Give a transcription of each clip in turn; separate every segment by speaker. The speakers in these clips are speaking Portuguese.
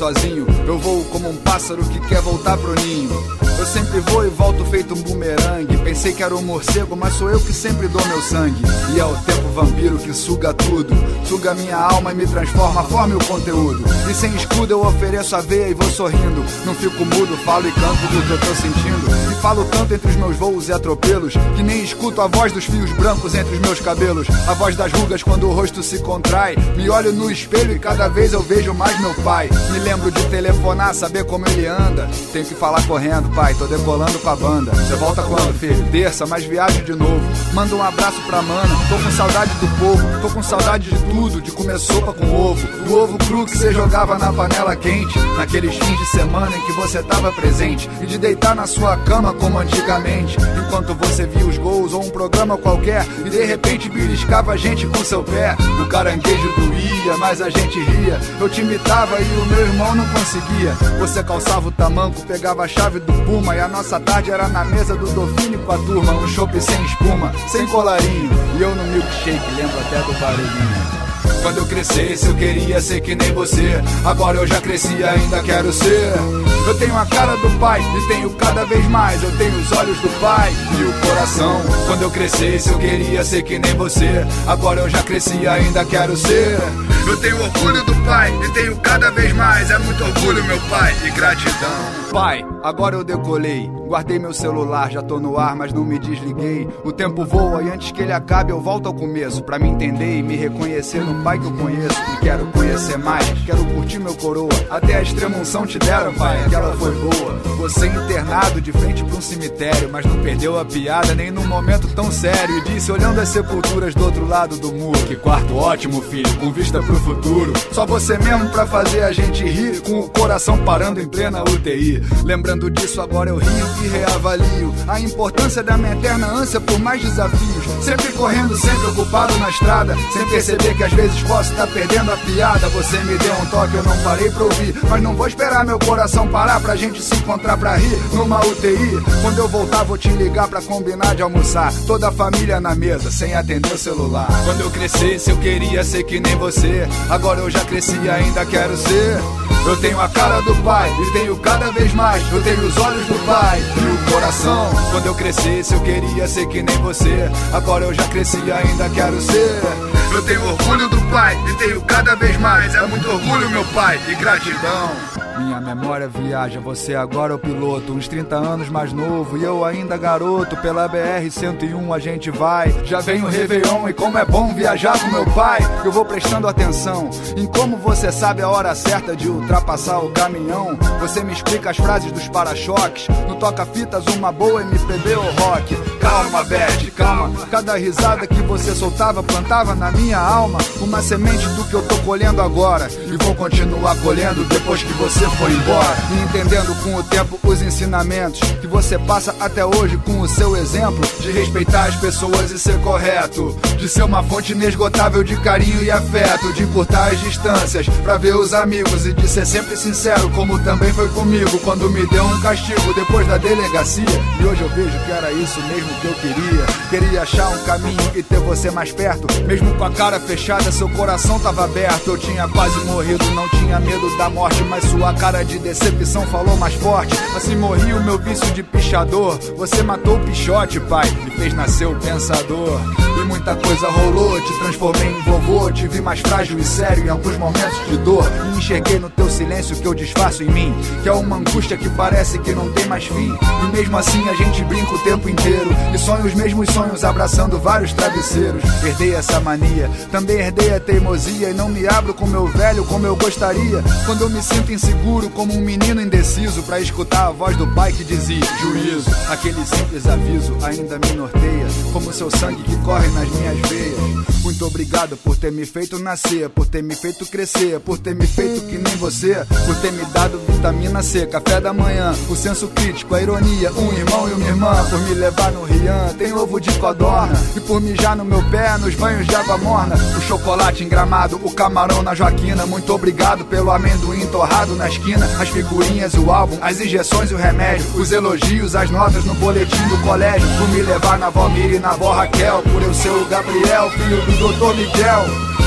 Speaker 1: Sozinho. Eu vou como um pássaro que quer voltar pro ninho. Eu sempre vou e volto feito um bumerangue. Pensei que era um morcego, mas sou eu que sempre dou meu sangue. E é o tempo vampiro que suga tudo. Suga minha alma e me transforma, forme o conteúdo. E sem escudo eu ofereço a veia e vou sorrindo. Não fico mudo, falo e canto do que eu tô sentindo. Falo tanto entre os meus voos e atropelos que nem escuto a voz dos fios brancos entre os meus cabelos. A voz das rugas quando o rosto se contrai. Me olho no espelho e cada vez eu vejo mais meu pai. Me lembro de telefonar, saber como ele anda. Tenho que falar correndo, pai, tô decolando com a banda. Você volta quando, filho? Terça, mas viajo de novo. Manda um abraço pra mana. Tô com saudade do povo, tô com saudade de tudo, de comer sopa com ovo. Do ovo cru que você jogava na panela quente. Naqueles fins de semana em que você tava presente. E de deitar na sua cama como antigamente. Enquanto você via os gols ou um programa qualquer. E de repente beliscava a gente com seu pé. O caranguejo doía, mas a gente ria. Eu te imitava e o meu irmão não conseguia. Você calçava o tamanco, pegava a chave do Puma. E a nossa tarde era na mesa do Dolphine com a turma. Um chopp sem espuma, sem colarinho. E eu no milkshake, lembro até do barulhinho. Quando eu crescesse, eu queria ser que nem você. Agora eu já cresci e ainda quero ser. Eu tenho a cara do pai e tenho cada vez mais. Eu tenho os olhos do pai e o coração. Quando eu crescesse, eu queria ser que nem você. Agora eu já cresci e ainda quero ser. Eu tenho orgulho do pai e tenho cada vez mais. É muito orgulho, meu pai, e gratidão. Pai, agora eu decolei. Guardei meu celular, já tô no ar, mas não me desliguei. O tempo voa e antes que ele acabe, eu volto ao começo. Pra me entender e me reconhecer no pai que eu conheço. E quero conhecer mais, quero curtir meu coroa. Até a extrema unção te deram, pai, aquela foi boa. Você internado de frente pra um cemitério, mas não perdeu a piada nem num momento tão sério. E disse, olhando as sepulturas do outro lado do muro: Que quarto ótimo, filho, com vista pro futuro. Só você mesmo pra fazer a gente rir, com o coração parando em plena UTI. Lembrando disso, agora eu rio e reavalio a importância da minha eterna ânsia por mais desafios. Sempre correndo, sempre ocupado na estrada, sem perceber que às vezes posso estar perdendo a piada. Você me deu um toque, eu não parei pra ouvir, mas não vou esperar meu coração parar pra gente se encontrar pra rir numa UTI. Quando eu voltar, vou te ligar pra combinar de almoçar. Toda a família na mesa, sem atender o celular. Quando eu crescesse, eu queria ser que nem você. Agora eu já cresci e ainda quero ser. Eu tenho a cara do pai e tenho cada vez mais. Eu tenho os olhos do pai e o coração. Quando eu crescesse, eu queria ser que nem você. Agora eu já cresci e ainda quero ser. Eu tenho orgulho do pai e tenho cada vez mais. É muito orgulho, meu pai, e gratidão. Memória viaja, você agora é o piloto, uns 30 anos mais novo e eu ainda garoto. Pela BR-101 a gente vai. Já vem o Réveillon e como é bom viajar com meu pai. Eu vou prestando atenção em como você sabe a hora certa de ultrapassar o caminhão. Você me explica as frases dos para-choques. No toca-fitas, uma boa MPB ou rock. Calma, Beth, calma. Cada risada que você soltava plantava na minha alma uma semente do que eu tô colhendo agora. E vou continuar colhendo depois que você foi embora. E entendendo com o tempo os ensinamentos que você passa até hoje com o seu exemplo de respeitar as pessoas e ser correto, de ser uma fonte inesgotável de carinho e afeto, de encurtar as distâncias pra ver os amigos e de ser sempre sincero, como também foi comigo quando me deu um castigo depois da delegacia. E hoje eu vejo que era isso mesmo que eu queria. Queria achar um caminho e ter você mais perto, mesmo com a cara fechada, seu coração tava aberto. Eu tinha quase morrido, não tinha medo da morte, mas sua cara de decepção falou mais forte. Assim morri o meu vício de pichador. Você matou o pichote, pai, e fez nascer o pensador. E muita coisa rolou, te transformei em vovô. Te vi mais frágil e sério em alguns momentos de dor. E enxerguei no teu silêncio que eu disfarço em mim. Que é uma angústia que parece que não tem mais fim. E mesmo assim a gente brinca o tempo inteiro. E sonho os mesmos sonhos abraçando vários travesseiros. Herdei essa mania, também herdei a teimosia. E não me abro com meu velho como eu gostaria. Quando eu me sinto inseguro, como um menino indeciso. Pra escutar a voz do pai que dizia: Juízo, aquele simples aviso ainda me norteia. Como seu sangue que corre nas minhas veias. Muito obrigado por ter me feito nascer, por ter me feito crescer, por ter me feito que nem você, por ter me dado vitamina C, café da manhã, o senso crítico, a ironia, um irmão e uma irmã, por me levar no Rian, tem ovo de codorna, e por mijar no meu pé nos banhos de água morna, o chocolate engramado, o camarão na Joaquina, muito obrigado pelo amendoim torrado na esquina, as figurinhas, o álbum, as injeções e o remédio, os elogios, as notas no boletim do colégio, por me levar na Valmir e na vó Raquel, por eu ser o Gabriel, filho do Dr. Miguel.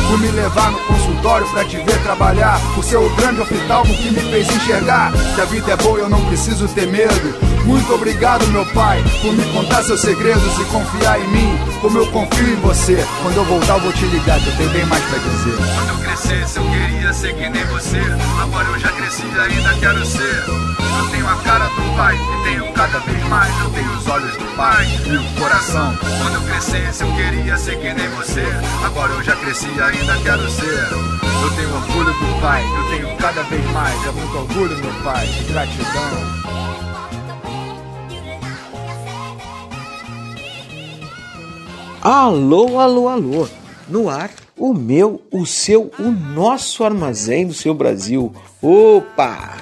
Speaker 1: Por me levar no consultório pra te ver trabalhar. Por ser o grande oftalmo que me fez enxergar. Que a vida é boa e eu não preciso ter medo. Muito obrigado meu pai Por me contar seus segredos e confiar em mim. Como eu confio em você. Quando eu voltar eu vou te ligar que eu tenho bem mais pra dizer.
Speaker 2: Quando eu crescesse eu queria ser que nem você Agora eu já cresci e ainda quero ser Eu tenho a cara do pai e tenho cada vez mais Eu tenho os olhos do pai e o coração. Quando eu crescesse eu queria ser que nem você. Agora eu já cresci e ainda quero ser. Eu tenho orgulho do pai, eu tenho cada vez mais É muito orgulho meu pai, gratidão.
Speaker 3: Alô, alô, alô. No ar, o meu, o seu, o nosso armazém do seu Brasil. Opa!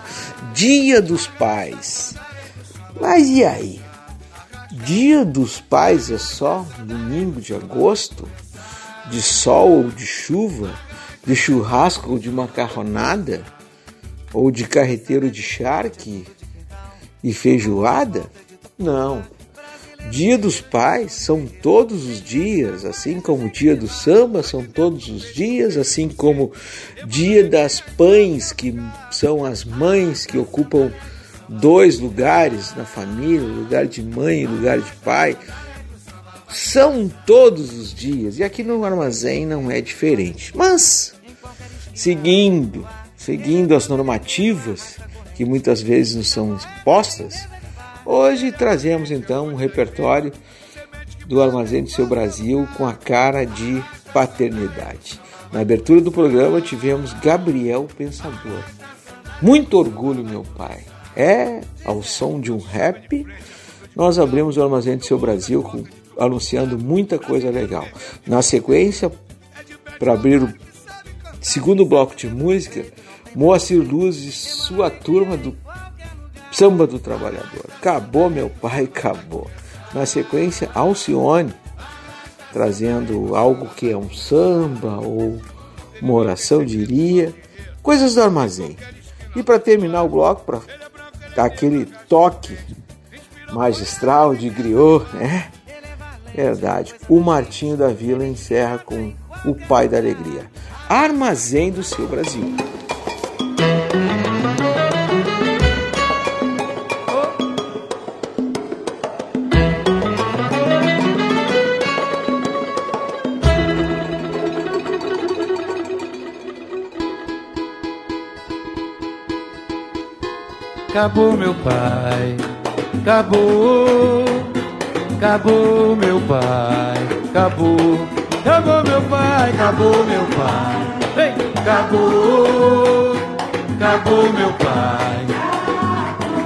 Speaker 3: Dia dos Pais. Mas e aí? Dia dos Pais é só domingo de agosto? De sol ou de chuva? De churrasco ou de macarronada? Ou de carreteiro de charque? E feijoada? Não. Dia dos Pais são todos os dias, assim como Dia do Samba são todos os dias, assim como Dia das Pães, que são as mães que ocupam dois lugares na família, lugar de mãe e lugar de pai. São todos os dias e aqui no armazém não é diferente. Mas seguindo, seguindo as normativas que muitas vezes nos são expostas, Hoje trazemos então um repertório do Armazém do Seu Brasil com a cara de paternidade. Na abertura do programa tivemos Gabriel Pensador. Muito orgulho, meu pai. É, ao som de um rap, nós abrimos o Armazém do Seu Brasil com, anunciando muita coisa legal. Na sequência, para abrir o segundo bloco de música, Moacir Luz e sua turma do Samba do Trabalhador. Acabou, meu pai, acabou. Na sequência, Alcione, trazendo algo que é um samba ou uma oração, diria, coisas do armazém. E para terminar o bloco, para dar aquele toque magistral de griot, né? Verdade. O Martinho da Vila encerra com o Pai da Alegria. Armazém do seu Brasil.
Speaker 4: Acabou meu pai, acabou, acabou meu pai, acabou, acabou meu pai, acabou meu pai, Ei, acabou, acabou meu pai.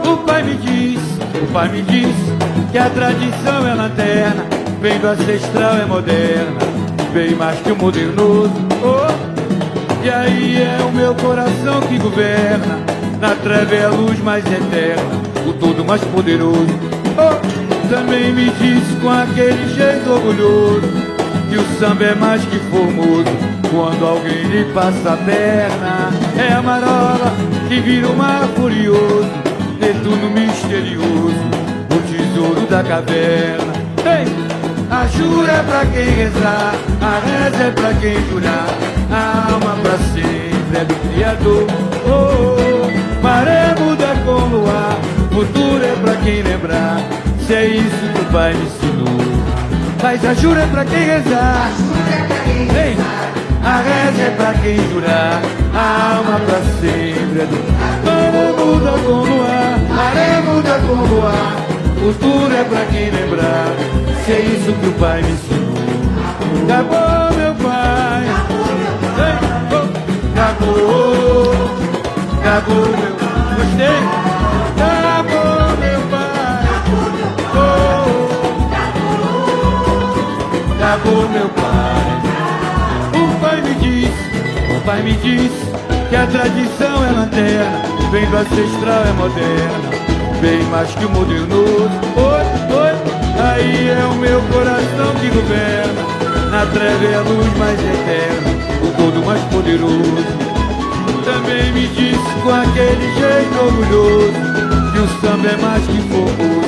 Speaker 4: O pai me disse, o pai me disse que a tradição é lanterna, bem do ancestral é moderna, bem mais que o modernoso. Oh, e aí é o meu coração que governa Na treva é a luz mais eterna, o todo mais poderoso. Oh, também me disse com aquele jeito orgulhoso que o samba é mais que formoso. Quando alguém lhe passa a perna, é a marola que vira o mar furioso, Netuno misterioso, o tesouro da caverna. Ei! A jura é pra quem rezar, a reza é pra quem jurar, a alma pra sempre é do Criador. Oh, oh, maré muda com luar, futuro é pra quem lembrar, se é isso que o Pai me ensinou. Mas a jura é pra quem rezar, Ei, a reza é pra quem jurar, a alma pra sempre é do Maré muda com luar, maré muda com luar, futuro é pra quem lembrar. Se é isso que o pai me ensinou. Acabou, meu pai. Acabou, acabou, meu pai. Gostei. Acabou, meu pai. Acabou, meu pai. O pai me disse, o pai me disse que a tradição é lanterna, vem do ancestral é moderna, bem mais que o modernoso. Oi, oi. Aí é o meu coração que governa Na treva é a luz mais eterna O todo mais poderoso Também me disse com aquele jeito orgulhoso Que o samba é mais que fogoso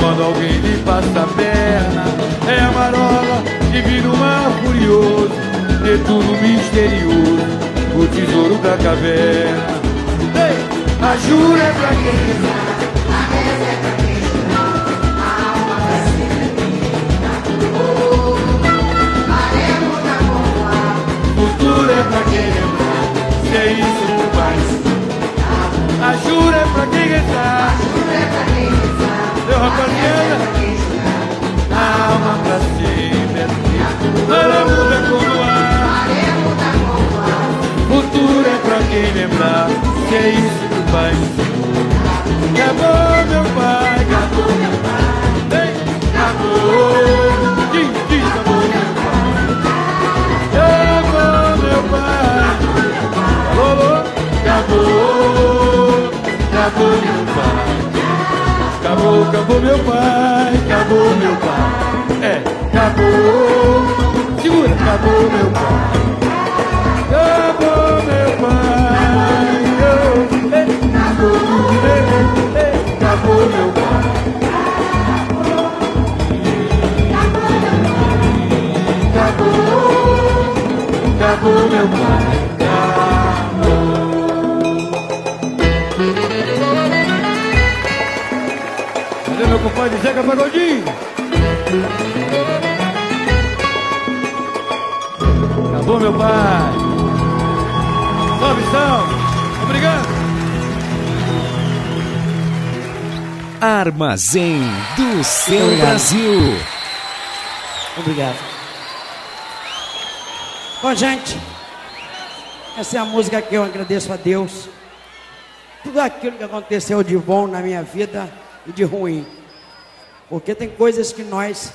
Speaker 4: Quando alguém lhe passa a perna É a marola que vira o mar furioso Netuno misterioso O tesouro da caverna. Ei, a jura é pra quem futuro é pra quem é isso que faz. A jura é pra quem rezar, meu rapaziada, a alma pra sempre. Maré muda como ar, futuro é pra quem lembrar, se é isso que faz. Acabou meu acabou meu pai. Acabou, acabou meu pai, acabou meu pai. É, acabou, segura, acabou meu pai. Acabou meu pai, ei, acabou, ei, ei, acabou meu pai. Acabou, acabou meu pai. Compadre Zeca Pagodinho. Acabou, meu pai. Salve, salve. Obrigado.
Speaker 5: Armazém do seu Obrigado. Brasil.
Speaker 6: Obrigado. Bom, gente, essa é a música que eu agradeço a Deus. Tudo aquilo que aconteceu de bom na minha vida e de ruim. Porque tem coisas que nós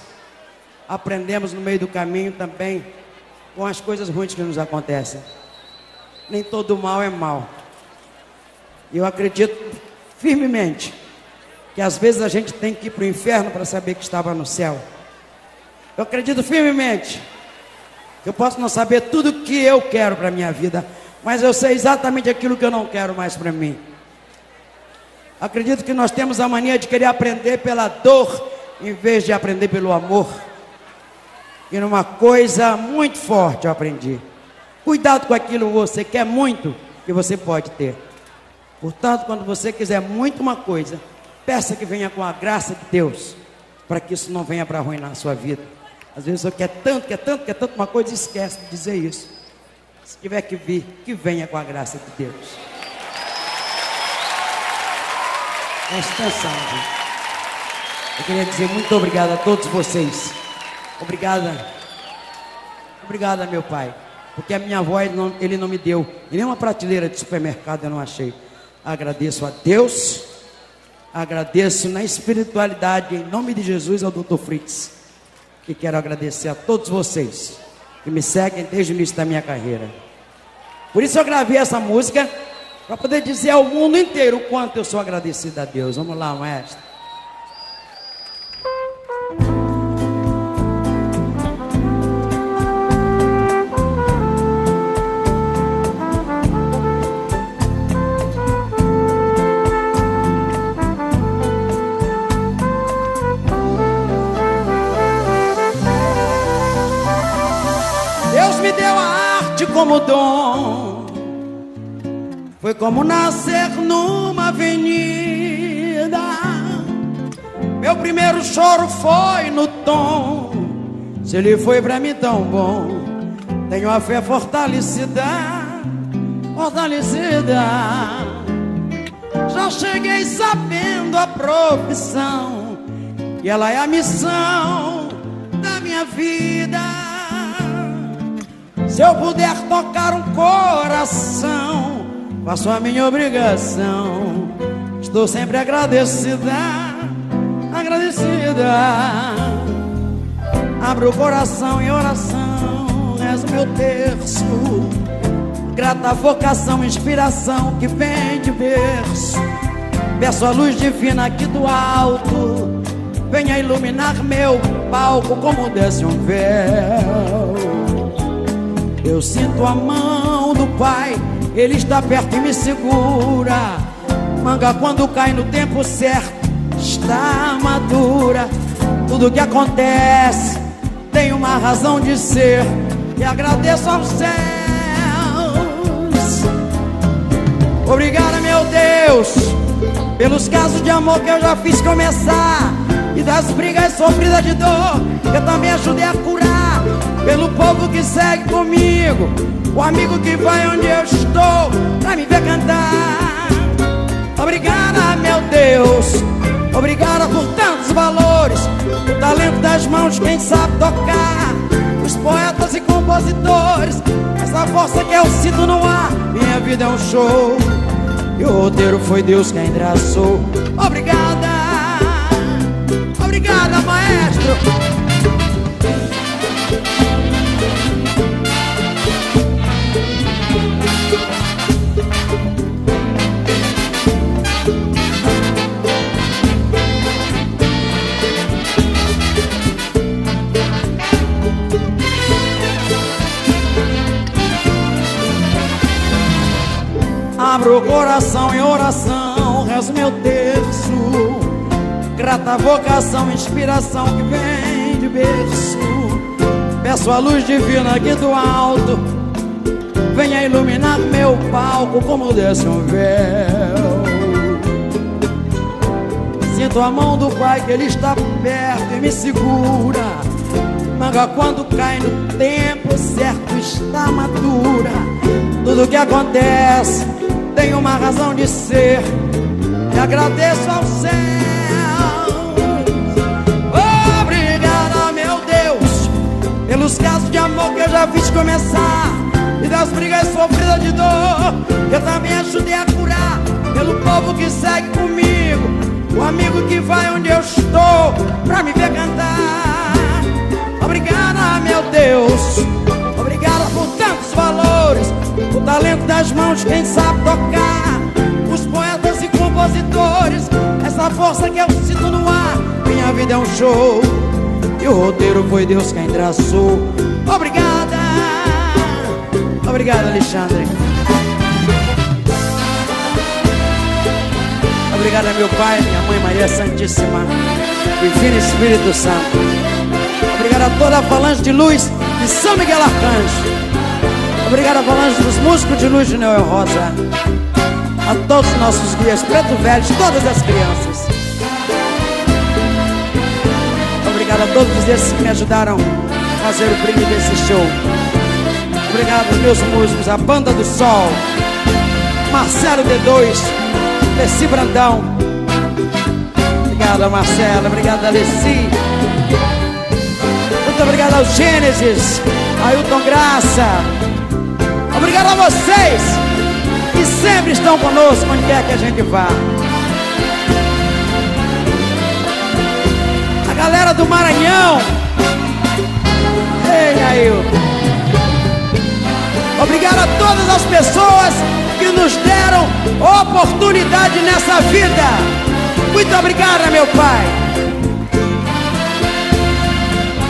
Speaker 6: aprendemos no meio do caminho também com as coisas ruins que nos acontecem. Nem todo mal é mal. E eu acredito firmemente que às vezes a gente tem que ir para o inferno para saber que estava no céu. Eu acredito firmemente que eu posso não saber tudo o que eu quero para a minha vida, mas eu sei exatamente aquilo que eu não quero mais para mim. Acredito que nós temos a mania de querer aprender pela dor, em vez de aprender pelo amor. E numa coisa muito forte eu aprendi. Cuidado com aquilo que você quer muito, que você pode ter. Portanto, quando você quiser muito uma coisa, peça que venha com a graça de Deus, para que isso não venha para arruinar a sua vida. Às vezes você quer tanto, quer tanto, quer tanto uma coisa e esquece de dizer isso. Se tiver que vir, que venha com a graça de Deus. Atenção, gente. Eu queria dizer muito obrigado a todos vocês. Obrigada. Obrigada, meu pai. Porque a minha avó, ele não, ele não me deu. E nem uma prateleira de supermercado eu não achei. Agradeço a Deus. Agradeço na espiritualidade, em nome de Jesus, ao Dr. Fritz. E quero agradecer a todos vocês que me seguem desde o início da minha carreira. Por isso eu gravei essa música para poder dizer ao mundo inteiro o quanto eu sou agradecido a Deus. Vamos lá, maestro. Deus me deu a arte como dom. Foi como nascer numa avenida. Meu primeiro choro foi no tom. Se ele foi pra mim tão bom, tenho a fé fortalecida, fortalecida. Já cheguei sabendo a profissão, e ela é a missão da minha vida. Se eu puder tocar um coração, faço a minha obrigação. Estou sempre agradecida, agradecida. Abro o coração em oração, és o meu terço. Grata vocação, inspiração que vem de berço. Peço a luz divina aqui do alto, venha iluminar meu palco como desce um véu. Eu sinto a mão do Pai, Ele está perto e me segura. Manga quando cai no tempo certo, está madura. Tudo que acontece tem uma razão de ser. E agradeço aos céus. Obrigada, meu Deus, pelos casos de amor que eu já fiz começar. E das brigas sofridas de dor, eu também ajudei a curar pelo povo que segue comigo, o amigo que vai onde eu estou pra me ver cantar. Obrigada, meu Deus, obrigada por tantos valores, o talento das mãos quem sabe tocar, os poetas e compositores, essa força que eu sinto no ar. Minha vida é um show e o roteiro foi Deus quem traçou. Obrigada, obrigada, maestro. Abro o coração em oração, rezo meu terço. Grata vocação, inspiração que vem de berço. Peço a luz divina aqui do alto, venha iluminar meu palco como desce um véu. Sinto a mão do Pai que Ele está perto e me segura. Manga quando cai no tempo certo está madura. Tudo que acontece tem uma razão de ser. E agradeço aos céus. Obrigada, meu Deus, pelos casos de amor que eu já fiz começar. E das brigas sofridas de dor, eu também ajudei a curar. Pelo povo que segue comigo, o amigo que vai onde eu estou pra me ver cantar. Obrigada, meu Deus, tantos valores, o talento das mãos, quem sabe tocar, os poetas e compositores, essa força que eu sinto no ar. Minha vida é um show e o roteiro foi Deus quem traçou. Obrigada, obrigada, Alexandre. Obrigada, meu pai, minha mãe Maria Santíssima, Divino Espírito Santo. Obrigado a toda a falange de luz de São Miguel Arcanjo. Obrigado a falange dos músicos de luz de Noel Rosa. A todos os nossos guias, preto velhos, todas as crianças. Obrigado a todos esses que me ajudaram a fazer o brilho desse show. Obrigado aos meus músicos, a Banda do Sol, Marcelo D2, Leci Brandão. Obrigado, Marcelo. Obrigado, Alessi. Muito obrigado ao Gênesis, Ailton Graça. Obrigado a vocês que sempre estão conosco onde quer que a gente vá. A galera do Maranhão. Ei, Ailton. Obrigado a todas as pessoas que nos deram oportunidade nessa vida. Muito obrigada, meu Pai.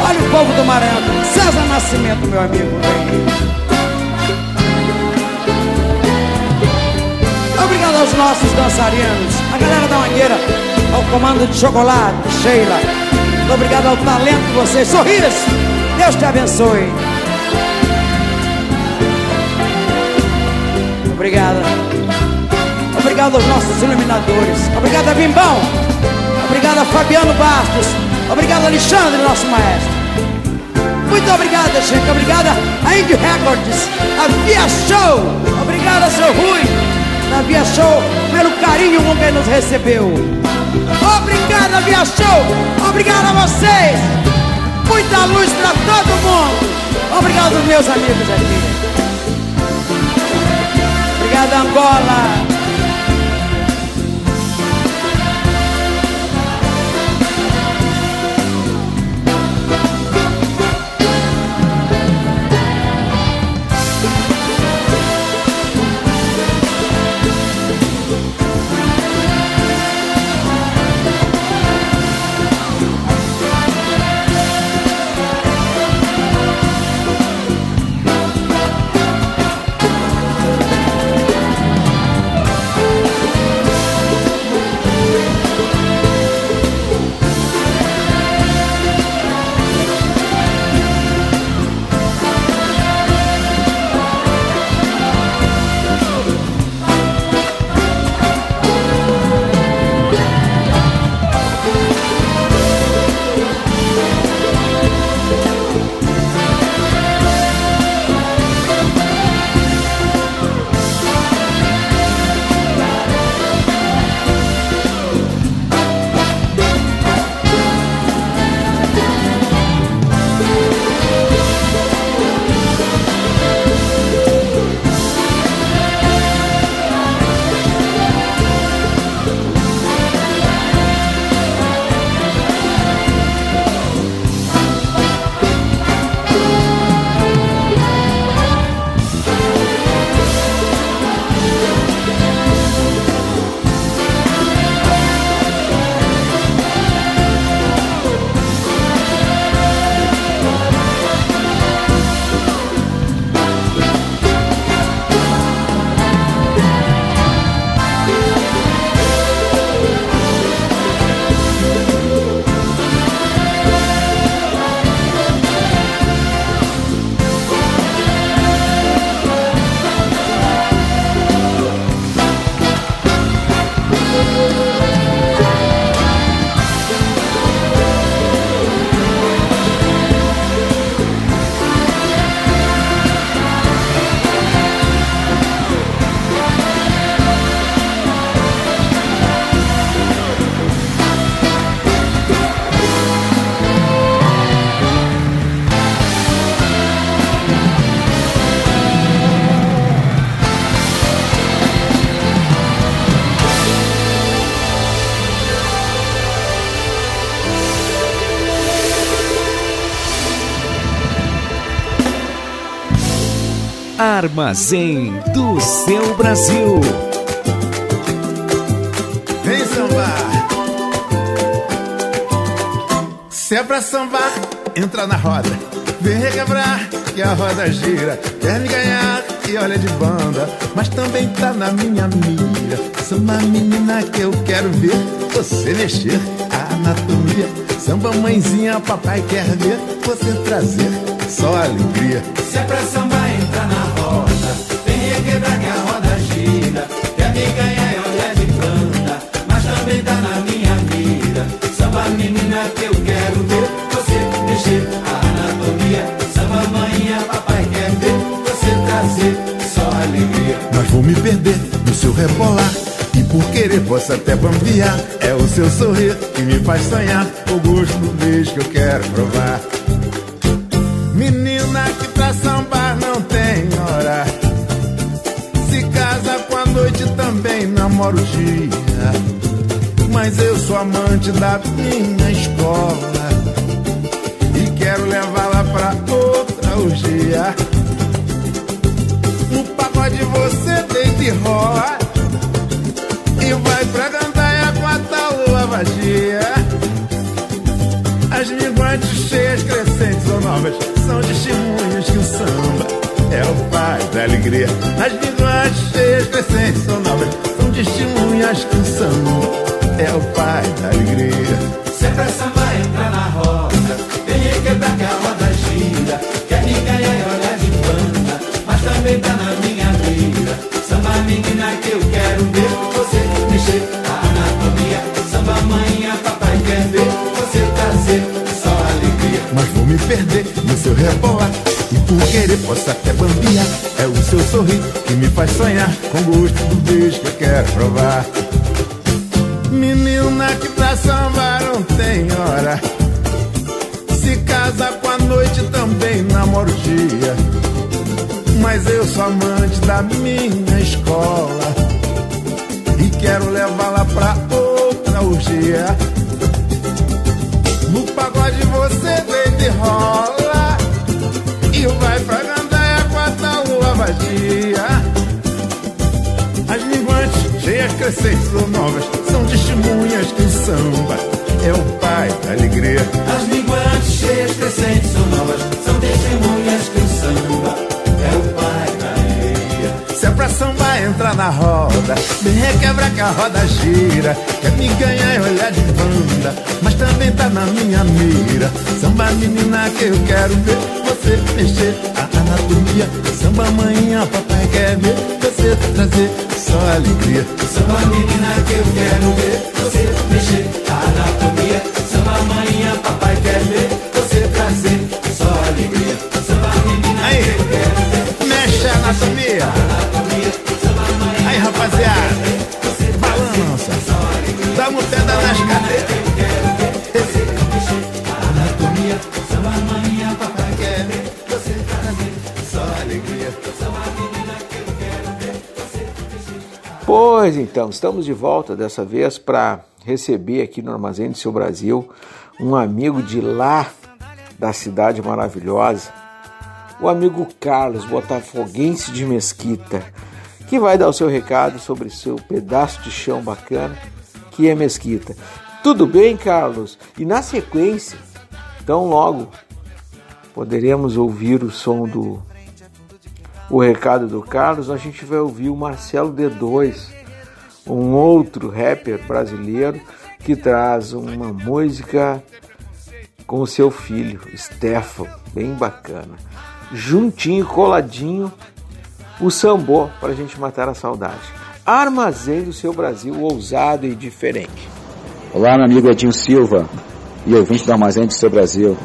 Speaker 6: Olha o povo do Maranhão. César Nascimento, meu amigo. Obrigado aos nossos dançarinos, a galera da Mangueira, ao comando de chocolate, Sheila. Muito obrigado ao talento de vocês. Sorriso, Deus te abençoe. Obrigado. Obrigado aos nossos iluminadores. Obrigado a Bimbão. Obrigado a Fabiano Bastos. Obrigado Alexandre, nosso maestro. Muito obrigada, gente. Obrigada a Indie Records, a Via Show. Obrigada, seu Rui, da Via Show, pelo carinho com que nos recebeu. Obrigada, Via Show. Obrigado a vocês. Muita luz para todo mundo. Obrigado meus amigos aqui. Obrigado, Angola.
Speaker 7: Armazém do seu Brasil.
Speaker 8: Vem sambar. Se é pra sambar, entra na roda. Vem requebrar, que a roda gira. Quer me ganhar e olha de banda. Mas também tá na minha mira. Sou uma menina que eu quero ver você mexer. A anatomia. Samba mãezinha, papai quer ver você trazer só alegria.
Speaker 9: Se é pra sambar,
Speaker 8: rebolar. E por querer posso até bambear. É o seu sorrir que me faz sonhar. O gosto do beijo que eu quero provar. Menina que pra sambar não tem hora. Se casa com a noite também namora o dia. Mas eu sou amante da minha escola. E quero levá-la pra outra orgia. No pagode você deita e são testemunhas que o samba é o pai da alegria.
Speaker 9: Nas linguagens cheias de essência são novas, são testemunhas que o samba é o pai da alegria.
Speaker 8: Sempre é samba. Rebolar. E por querer posso até bambiar. É o seu sorriso que me faz sonhar com gosto do beijo que eu quero provar. Menina que pra sambar não tem hora. Se casa com a noite também namora o dia. Mas eu sou amante da minha escola. E quero levá-la pra outra orgia. No pagode você deita e rola. E vai pra gandaia com a lua vadia. As linguantes cheias, crescentes ou novas são testemunhas que o samba é o pai da alegria.
Speaker 9: As linguantes cheias, crescentes ou novas são testemunhas que o samba é o pai da alegria.
Speaker 8: Se é pra samba entrar na roda, me requebra que a roda gira. Quer me ganhar e olhar de banda, mas também tá na minha mira. Samba menina que eu quero ver você mexer a anatomia. Samba manhã, papai quer ver você trazer só alegria.
Speaker 9: Samba menina que eu quero ver você mexer a anatomia. Samba manhã, papai quer ver
Speaker 3: Pois então, estamos de volta dessa vez para receber aqui no Armazém do Seu Brasil um amigo de lá da cidade maravilhosa, o amigo Carlos, botafoguense de Mesquita, que vai dar o seu recado sobre seu pedaço de chão bacana, que é Mesquita. Tudo bem, Carlos? E na sequência, tão logo, poderemos ouvir o som do o recado do Carlos, a gente vai ouvir o Marcelo D2, um outro rapper brasileiro que traz uma música com o seu filho, Stefan, bem bacana. Juntinho, coladinho, o sambô para a gente matar a saudade. Armazém do seu Brasil, ousado e diferente.
Speaker 10: Olá, meu amigo Edinho Silva e ouvinte do Armazém do Seu Brasil.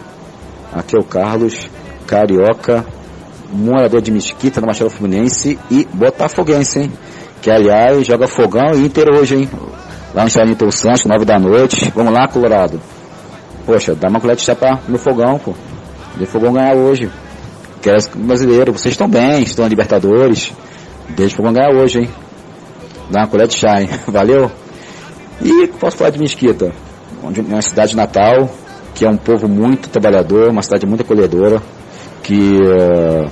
Speaker 10: Aqui é o Carlos, carioca, morador de Mesquita, no Machado Fluminense e botafoguense, hein? Que, aliás, joga fogão e Inter hoje, hein? Lá no Newton Santos, 9 da noite. Vamos lá, Colorado. Poxa, dá uma colher de chá pra meu fogão, pô. O fogão ganhar hoje. Quero brasileiro, vocês estão bem, estão na Libertadores. Deixa o fogão ganhar hoje, hein? Dá uma colher de chá, hein? Valeu? E posso falar de Mesquita, onde é uma cidade natal, que é um povo muito trabalhador, uma cidade muito acolhedora, que eh,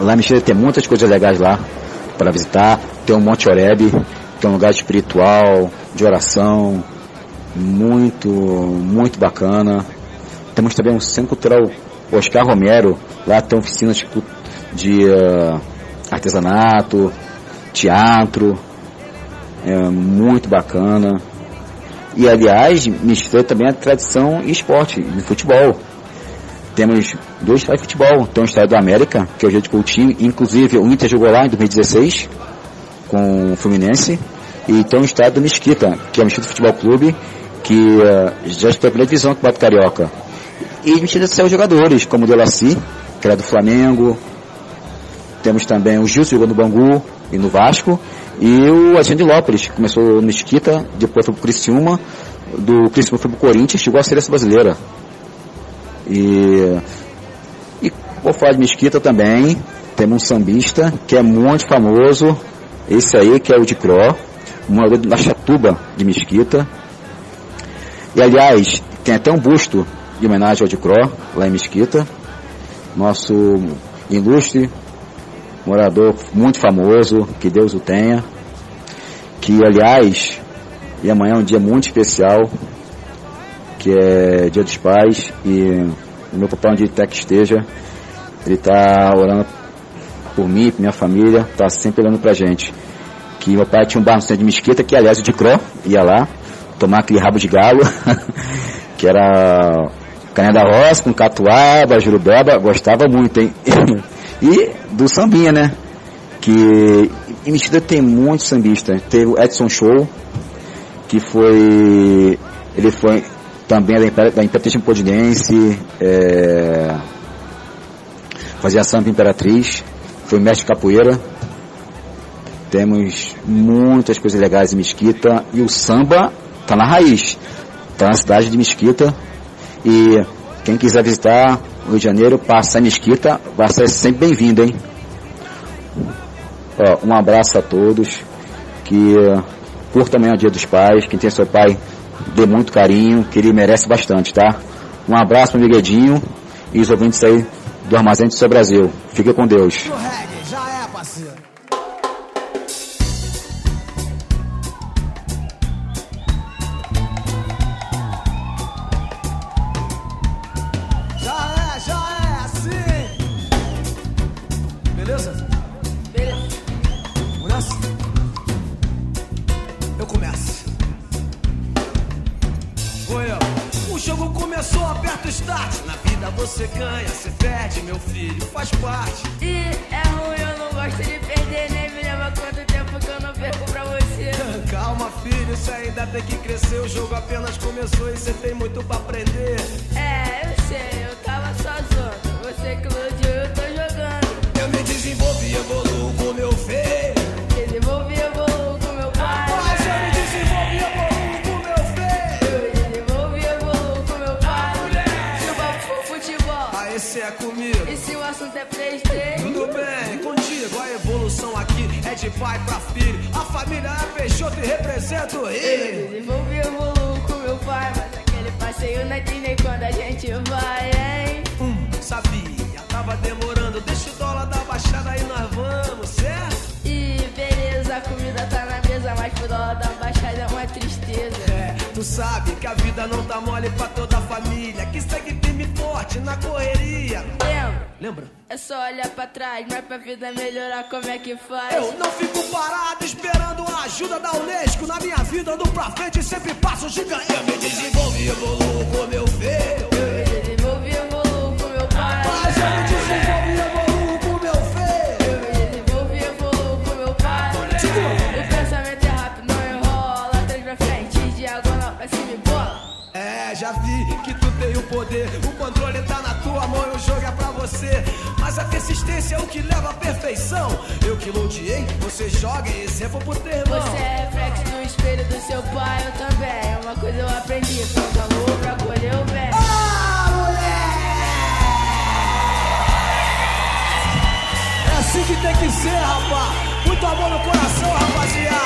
Speaker 10: lá em Mesquita tem muitas coisas legais lá para visitar. Tem o Monte Oreb, que é um lugar espiritual, de oração, muito, muito bacana. Temos também um centro cultural Oscar Romero, lá tem oficinas de, de eh, artesanato, teatro, é muito bacana. E aliás, mistura também a tradição e esporte, de futebol. Temos dois estádios de futebol. Tem o estádio da América, que é o Jeito Coutinho, inclusive o Inter jogou lá em 2016 com o Fluminense. E tem o estádio do Mesquita, que é o Mesquita Futebol Clube, que uh, já está primeira divisão do Campeonato Carioca. E Mesquita saiu jogadores, como o Delaci, que era do Flamengo. Temos também o Gilson jogou no Bangu e no Vasco. E o Alexandre López, que começou no Mesquita, depois foi pro Criciúma, do Criciúma foi pro Corinthians, chegou à seleção brasileira. E, e falar de Mesquita também, temos um sambista que é muito famoso, esse aí que é o de Cro, morador da Chatuba de Mesquita. E aliás, tem até um busto de homenagem ao de Cro, lá em Mesquita. Nosso ilustre morador muito famoso, que Deus o tenha. Que aliás, e amanhã é um dia muito especial, que é Dia dos Pais, e o meu papai onde até que esteja, ele está orando por mim, por minha família, tá sempre olhando pra gente. Que meu pai tinha um bar no centro de Mesquita, que aliás o de Cro ia lá tomar aquele rabo de galo, que era canha da roça com catuaba, jurubeba, gostava muito, hein? e do sambinha, né? Que em Mesquita tem muitos sambistas. Teve o Edson Show, que foi. Ele foi também da, Imper- da Imperatriz Podinense, é, fazia samba Imperatriz, foi mestre capoeira. Temos muitas coisas legais em Mesquita e o samba tá na raiz, tá na cidade de Mesquita e quem quiser visitar o Rio de Janeiro, passar em Mesquita, vai ser sempre bem-vindo, hein? Ó, um abraço a todos, que curta amanhã o Dia dos Pais, quem tem seu pai, dê muito carinho, que ele merece bastante, tá? Um abraço, meu amiguedinho, e os ouvintes aí do Armazém do Seu Brasil. Fique com Deus.
Speaker 11: Já é, parceiro.
Speaker 12: Pai
Speaker 11: pra filho. A família é Peixoto e representa o
Speaker 12: Eu
Speaker 11: Rio.
Speaker 12: desenvolvi, evoluo com meu pai. Mas aquele passeio na Disney quando a gente vai, hein?
Speaker 11: Hum, sabia, tava demorando. Dólar da baixada aí, nós vamos, certo?
Speaker 12: E beleza, a comida tá na mesa, mas pro dólar da baixada é uma tristeza.
Speaker 11: É, tu sabe que a vida não tá mole pra toda a família. Que segue firme e forte na correria.
Speaker 12: Lembra?
Speaker 11: Lembra?
Speaker 12: É só olhar pra trás, mas pra vida melhorar, como é que faz?
Speaker 11: Eu não fico parado esperando a ajuda da Unesco. Na minha vida ando pra frente e sempre passo gigante. Eu me desenvolvi, evoluo com meu filho.
Speaker 12: Eu me desenvolvi, evoluo com meu pai.
Speaker 11: Mas eu me desenvolvi, já vi que tu tem o poder. O controle tá na tua mão e o jogo é pra você. Mas a persistência é o que leva à perfeição. Eu que loteei, você joga e exemplo pro teu irmão.
Speaker 12: Você é reflexo do espelho do seu pai, eu também. Uma coisa eu aprendi, falta amor pra colher o bem.
Speaker 11: É assim que tem que ser, rapaz. Muito amor no coração, rapaziada.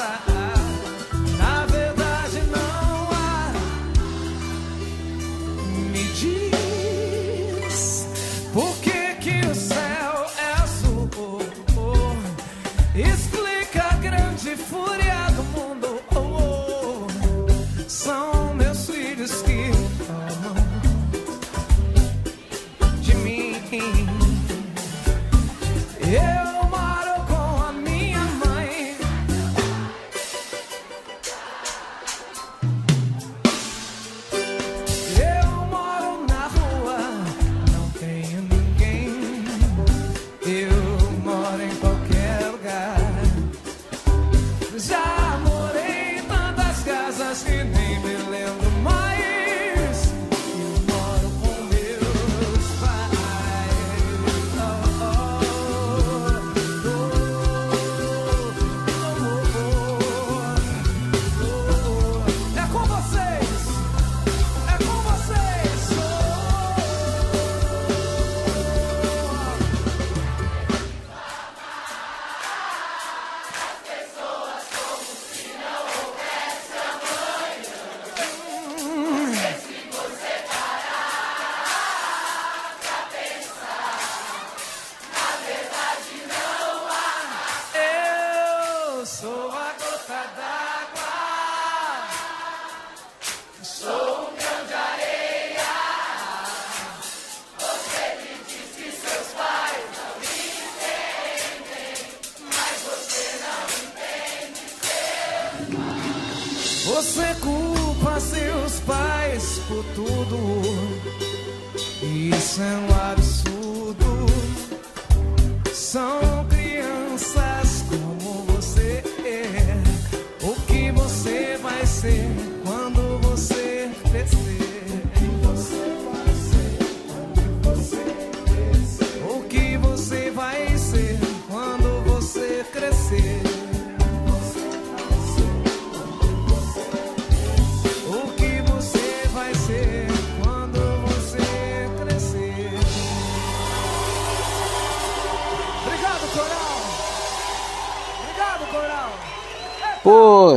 Speaker 13: I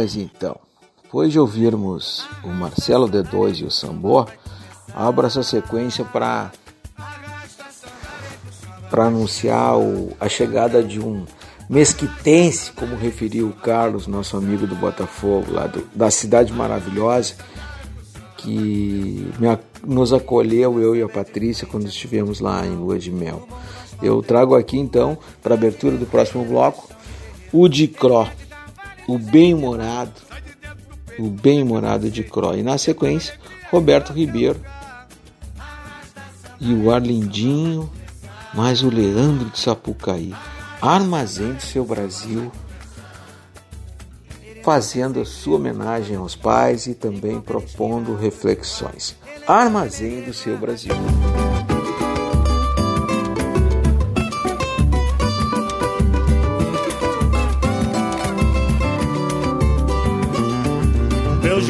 Speaker 3: Pois então, depois de ouvirmos o Marcelo D2 e o Sambor, abro essa sequência para para anunciar o- a chegada de um mesquitense, como referiu o Carlos, nosso amigo do Botafogo, lá do- da cidade maravilhosa, que me nos acolheu, eu e a Patrícia, quando estivemos lá em Lua de Mel. Eu trago aqui então, para abertura do próximo bloco, o de Cro, o bem-humorado, o bem-humorado de Cro. E na sequência, Roberto Ribeiro e o Arlindinho, mais o Leandro de Sapucaí, Armazém do Seu Brasil, fazendo a sua homenagem aos pais e também propondo reflexões. Armazém do Seu Brasil.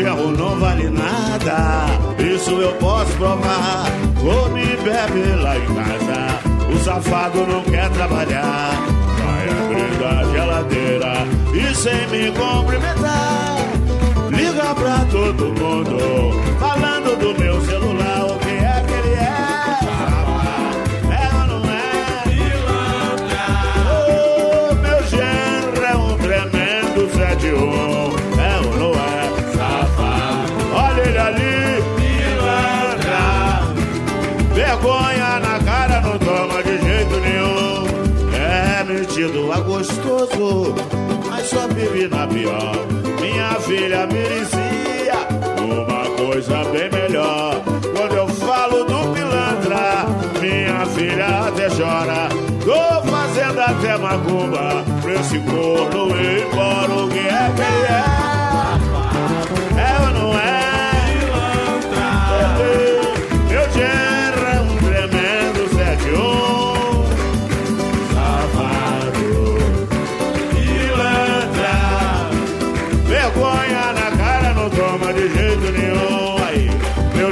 Speaker 14: Meu gerro não vale nada, isso eu posso provar. Come e bebe lá em casa, o safado não quer trabalhar. Vai abrir a geladeira e sem me cumprimentar. Liga pra todo mundo, falando do meu celular, gostoso, mas só vive na pior. Minha filha merecia uma coisa bem melhor. Quando eu falo do pilantra, minha filha até chora. Tô fazendo até macumba pra esse corno ir embora. O que é que? É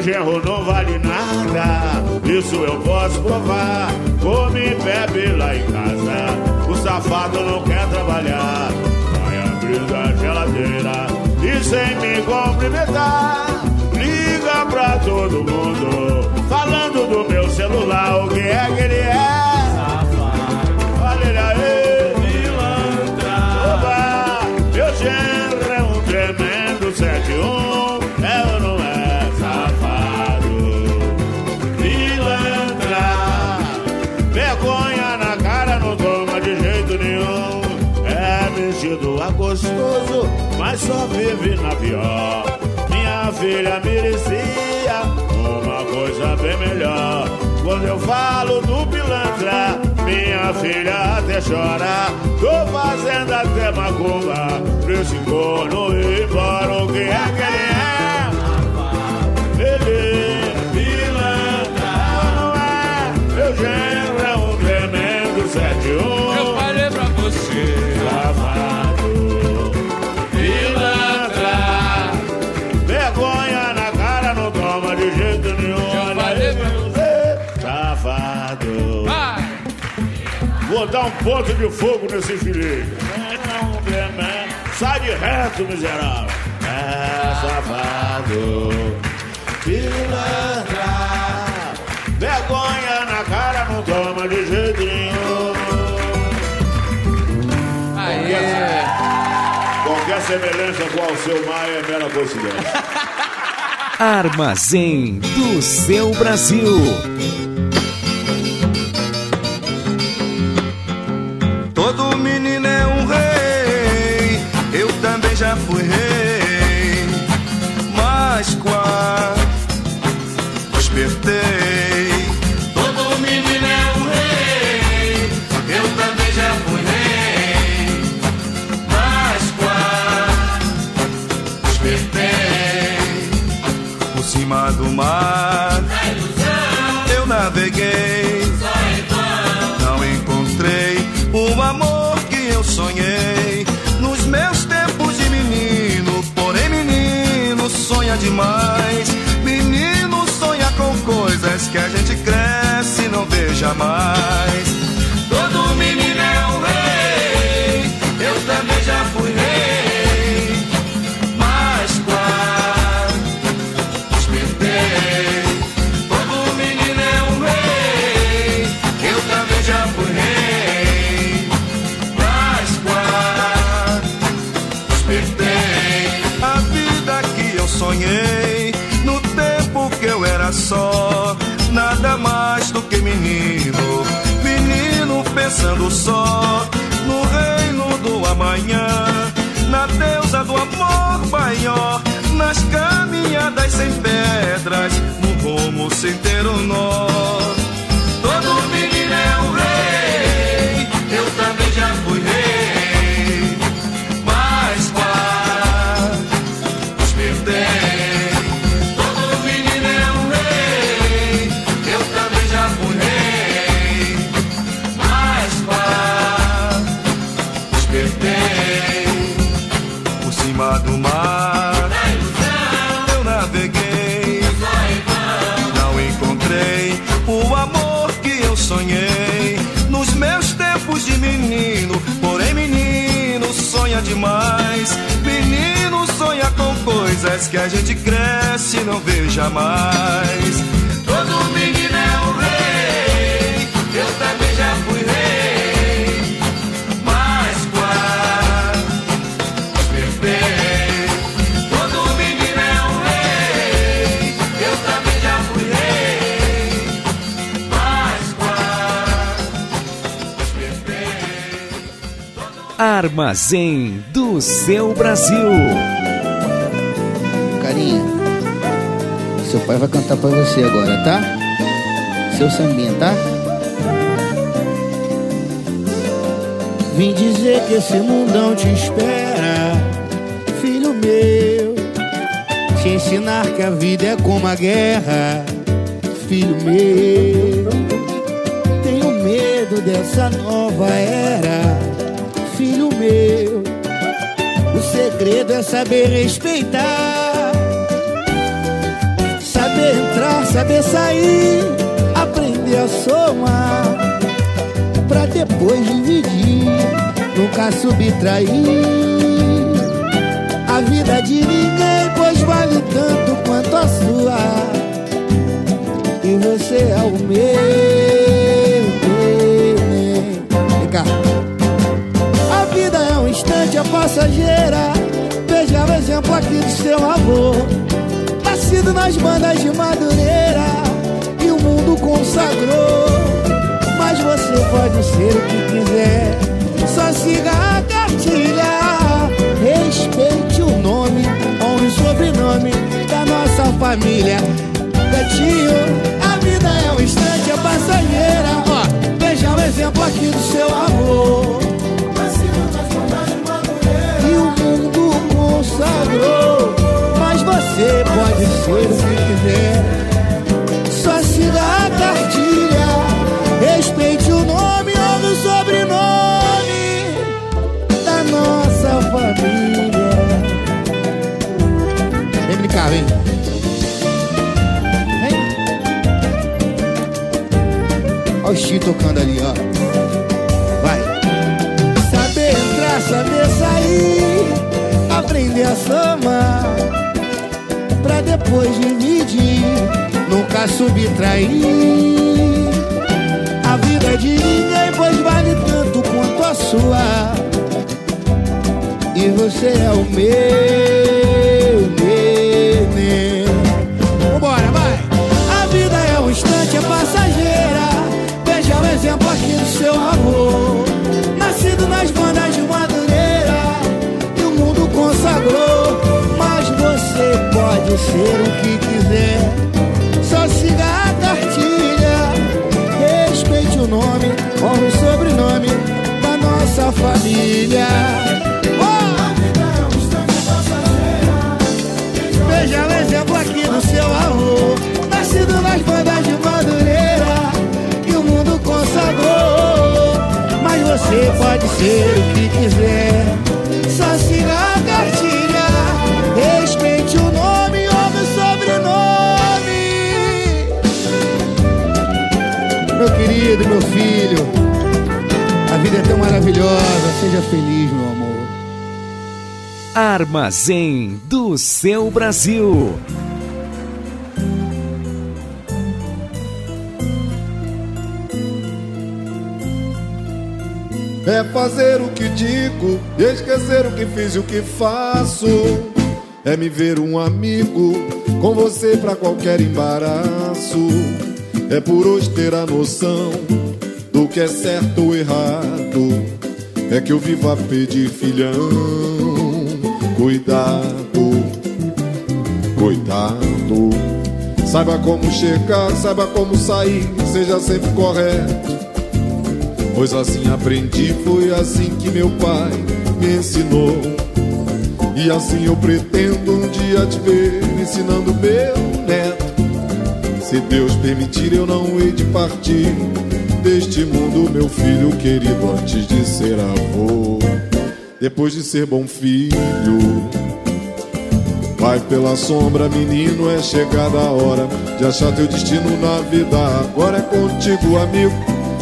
Speaker 14: genro não vale nada. Isso eu posso provar. Come e bebe lá em casa. O safado não quer trabalhar. Vai abrir da geladeira E sem me cumprimentar Liga pra todo mundo Falando do meu celular O que é que ele é. Olha ele aí gostoso Mas só vive na pior Minha filha merecia Uma coisa bem melhor Quando eu falo do pilantra Minha filha até chora Tô fazendo até macumba Pra esse corno ir embora O que é que ele é? Ele é pilantra Não é? Meu genro é um tremendo 71
Speaker 15: Eu falei pra você.
Speaker 14: Um ponto de fogo nesse filho. Sai de reto, miserável. É safado. Pilantra. Vergonha na cara não toma de jeito nenhum Qualquer, qualquer semelhança com o seu Maia é mera coincidência.
Speaker 7: Armazém do seu Brasil.
Speaker 16: Sonha demais. Menino sonha com coisas que a gente cresce e não vê jamais. Sem pedras, no rumo sem ter um nó. Demais. Menino sonha com coisas que a gente cresce e não vê jamais.
Speaker 5: Armazém do seu Brasil.
Speaker 17: Carinha, seu pai vai cantar pra você agora, tá? Seu sambinha, tá? Vim dizer que esse mundão te espera, filho meu. Te ensinar que a vida é como a guerra, filho meu. Tenho medo dessa nova era, meu. O segredo é saber respeitar, saber entrar, saber sair, aprender a somar, pra depois dividir, nunca subtrair. A vida de ninguém, pois vale tanto quanto a sua. E você é o meu neném. Vem cá. Passageira. Veja o exemplo aqui do seu avô. Nascido nas bandas de Madureira. E o mundo consagrou. Mas você pode ser o que quiser. Só siga a cartilha. Respeite o nome, honre o sobrenome da nossa família. Betinho, a vida é um instante, é passageira. Veja o exemplo aqui do seu avô. Consagrou. Mas você pode ser o que quiser. Só siga a cartilha. Respeite o nome, honre o sobrenome da nossa família. Vem brincar, vem. Olha o Chi tocando ali, ó. Vai. Saber entrar, saber sair, aprender a somar, pra depois dividir, nunca subtrair. A vida de ninguém, pois vale tanto quanto a sua. E você é o meu pode ser o que quiser. Só siga a cartilha. Respeite o nome, honre o sobrenome da nossa família. Veja o exemplo aqui do seu avô Nascido nas bandas de Madureira E o mundo consagrou Mas você pode ser meu filho A vida é tão maravilhosa Seja feliz, meu amor
Speaker 5: Armazém do seu Brasil.
Speaker 18: É fazer o que digo e esquecer o que fiz e o que faço. É me ver um amigo com você pra qualquer embaraço. É por hoje ter a noção do que é certo ou errado. É que eu vivo a pedir filhão. Cuidado, cuidado. Saiba como chegar, saiba como sair, seja sempre correto. Pois assim aprendi, foi assim que meu pai me ensinou. E assim eu pretendo um dia te ver ensinando meu neto. Se Deus permitir, eu não hei de partir deste mundo, meu filho querido, antes de ser avô. Depois de ser bom filho, vai pela sombra, menino, é chegada a hora de achar teu destino na vida. Agora é contigo, amigo.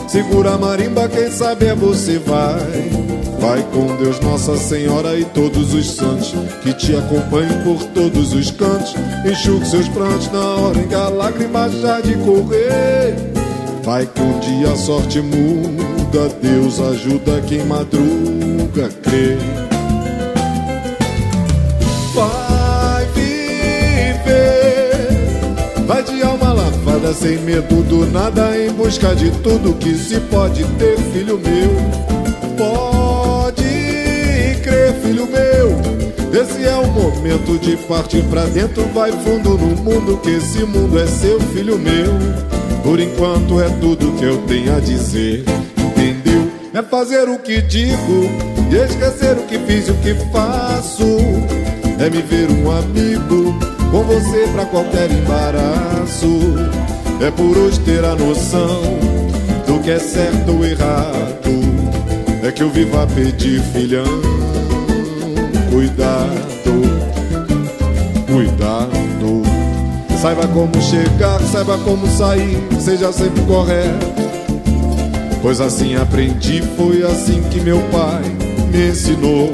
Speaker 18: Segura a marimba, quem sabe é você vai. Vai com Deus, Nossa Senhora e todos os santos que te acompanhem por todos os cantos. Enxugue seus prantos na hora em que a lágrima já de correr. Vai que um dia a sorte muda, Deus ajuda quem madruga crê. Vai viver, vai de alma lavada, sem medo do nada, em busca de tudo que se pode ter, filho meu. Pode crer, filho meu. Esse é o momento de partir pra dentro, vai fundo no mundo, que esse mundo é seu, filho meu. Por enquanto é tudo que eu tenho a dizer. Entendeu? É fazer o que digo e esquecer o que fiz e o que faço. É me ver um amigo com você pra qualquer embaraço. É por hoje ter a noção do que é certo ou errado. É que eu vivo a pedir, filhão, cuidado, cuidado. Saiba como chegar, saiba como sair, seja sempre correto. Pois assim aprendi, foi assim que meu pai me ensinou.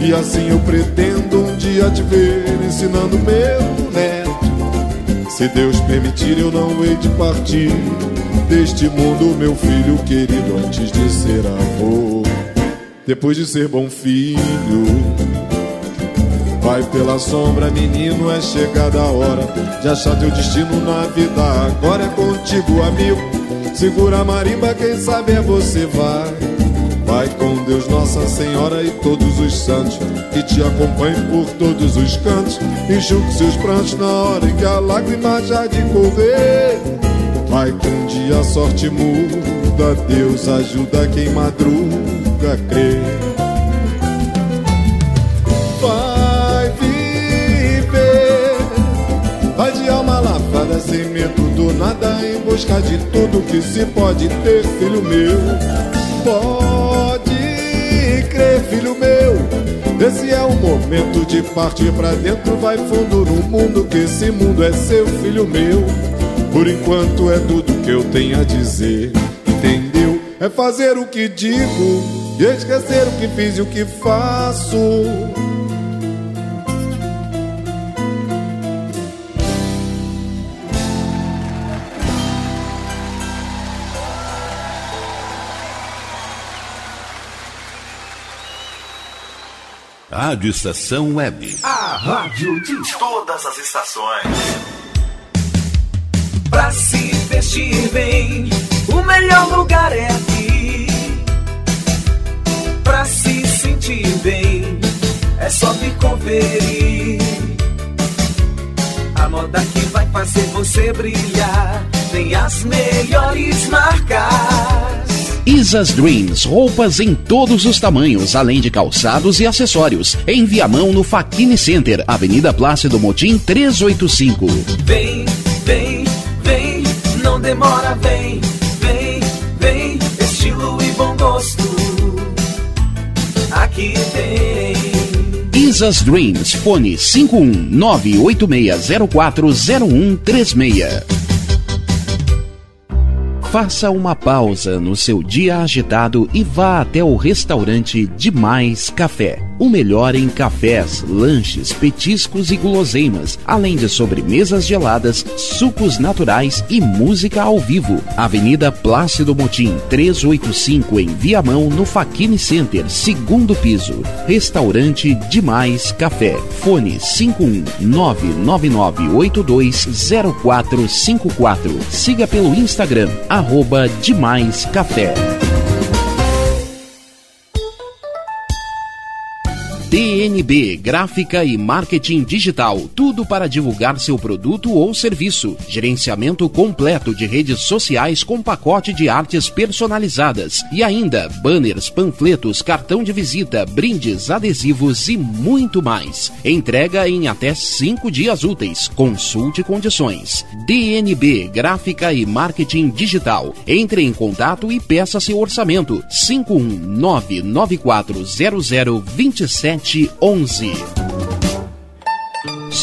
Speaker 18: E assim eu pretendo um dia te ver ensinando meu neto. Se Deus permitir, eu não hei de partir deste mundo, meu filho querido, antes de ser avô. Depois de ser bom filho, vai pela sombra, menino, é chegada a hora de achar teu destino na vida. Agora é contigo, amigo. Segura a marimba, quem sabe é você vai. Vai com Deus, Nossa Senhora e todos os santos que te acompanhem por todos os cantos. Enxugue seus prantos na hora em que a lágrima já de correr. Vai que um dia a sorte muda, Deus ajuda quem madruga a nada, em busca de tudo que se pode ter, filho meu. Pode crer, filho meu. Esse é o momento de partir pra dentro, vai fundo no mundo, que esse mundo é seu, filho meu. Por enquanto é tudo que eu tenho a dizer, entendeu? É fazer o que digo e esquecer o que fiz e o que faço.
Speaker 19: Rádio Estação Web.
Speaker 20: A rádio de todas as estações. Pra se vestir bem, o melhor lugar é aqui. Pra se sentir bem, é só me conferir. A moda que vai fazer você brilhar tem as melhores marcas.
Speaker 21: Isas Dreams, roupas em todos os tamanhos, além de calçados e acessórios. Em Viamão, no Faquini Center, Avenida Plácido Motim 385.
Speaker 20: Vem, vem, vem, não demora, vem, vem, vem, estilo e bom gosto. Aqui tem.
Speaker 21: Isas Dreams, fone 51986040136. Faça uma pausa no seu dia agitado e vá até o restaurante Demais Café. O melhor em cafés, lanches, petiscos e guloseimas, além de sobremesas geladas, sucos naturais e música ao vivo. Avenida Plácido Motim, 385 em Viamão, no Faquini Center, segundo piso. Restaurante Demais Café. Fone 51999820454. Siga pelo Instagram, arroba Demais Café. TNB Gráfica e Marketing Digital. Tudo para divulgar seu produto ou serviço. Gerenciamento completo de redes sociais com pacote de artes personalizadas. E ainda banners, panfletos, cartão de visita, brindes, adesivos e muito mais. Entrega em até cinco dias úteis. Consulte condições. DNB Gráfica e Marketing Digital. Entre em contato e peça seu orçamento. 519940027 11.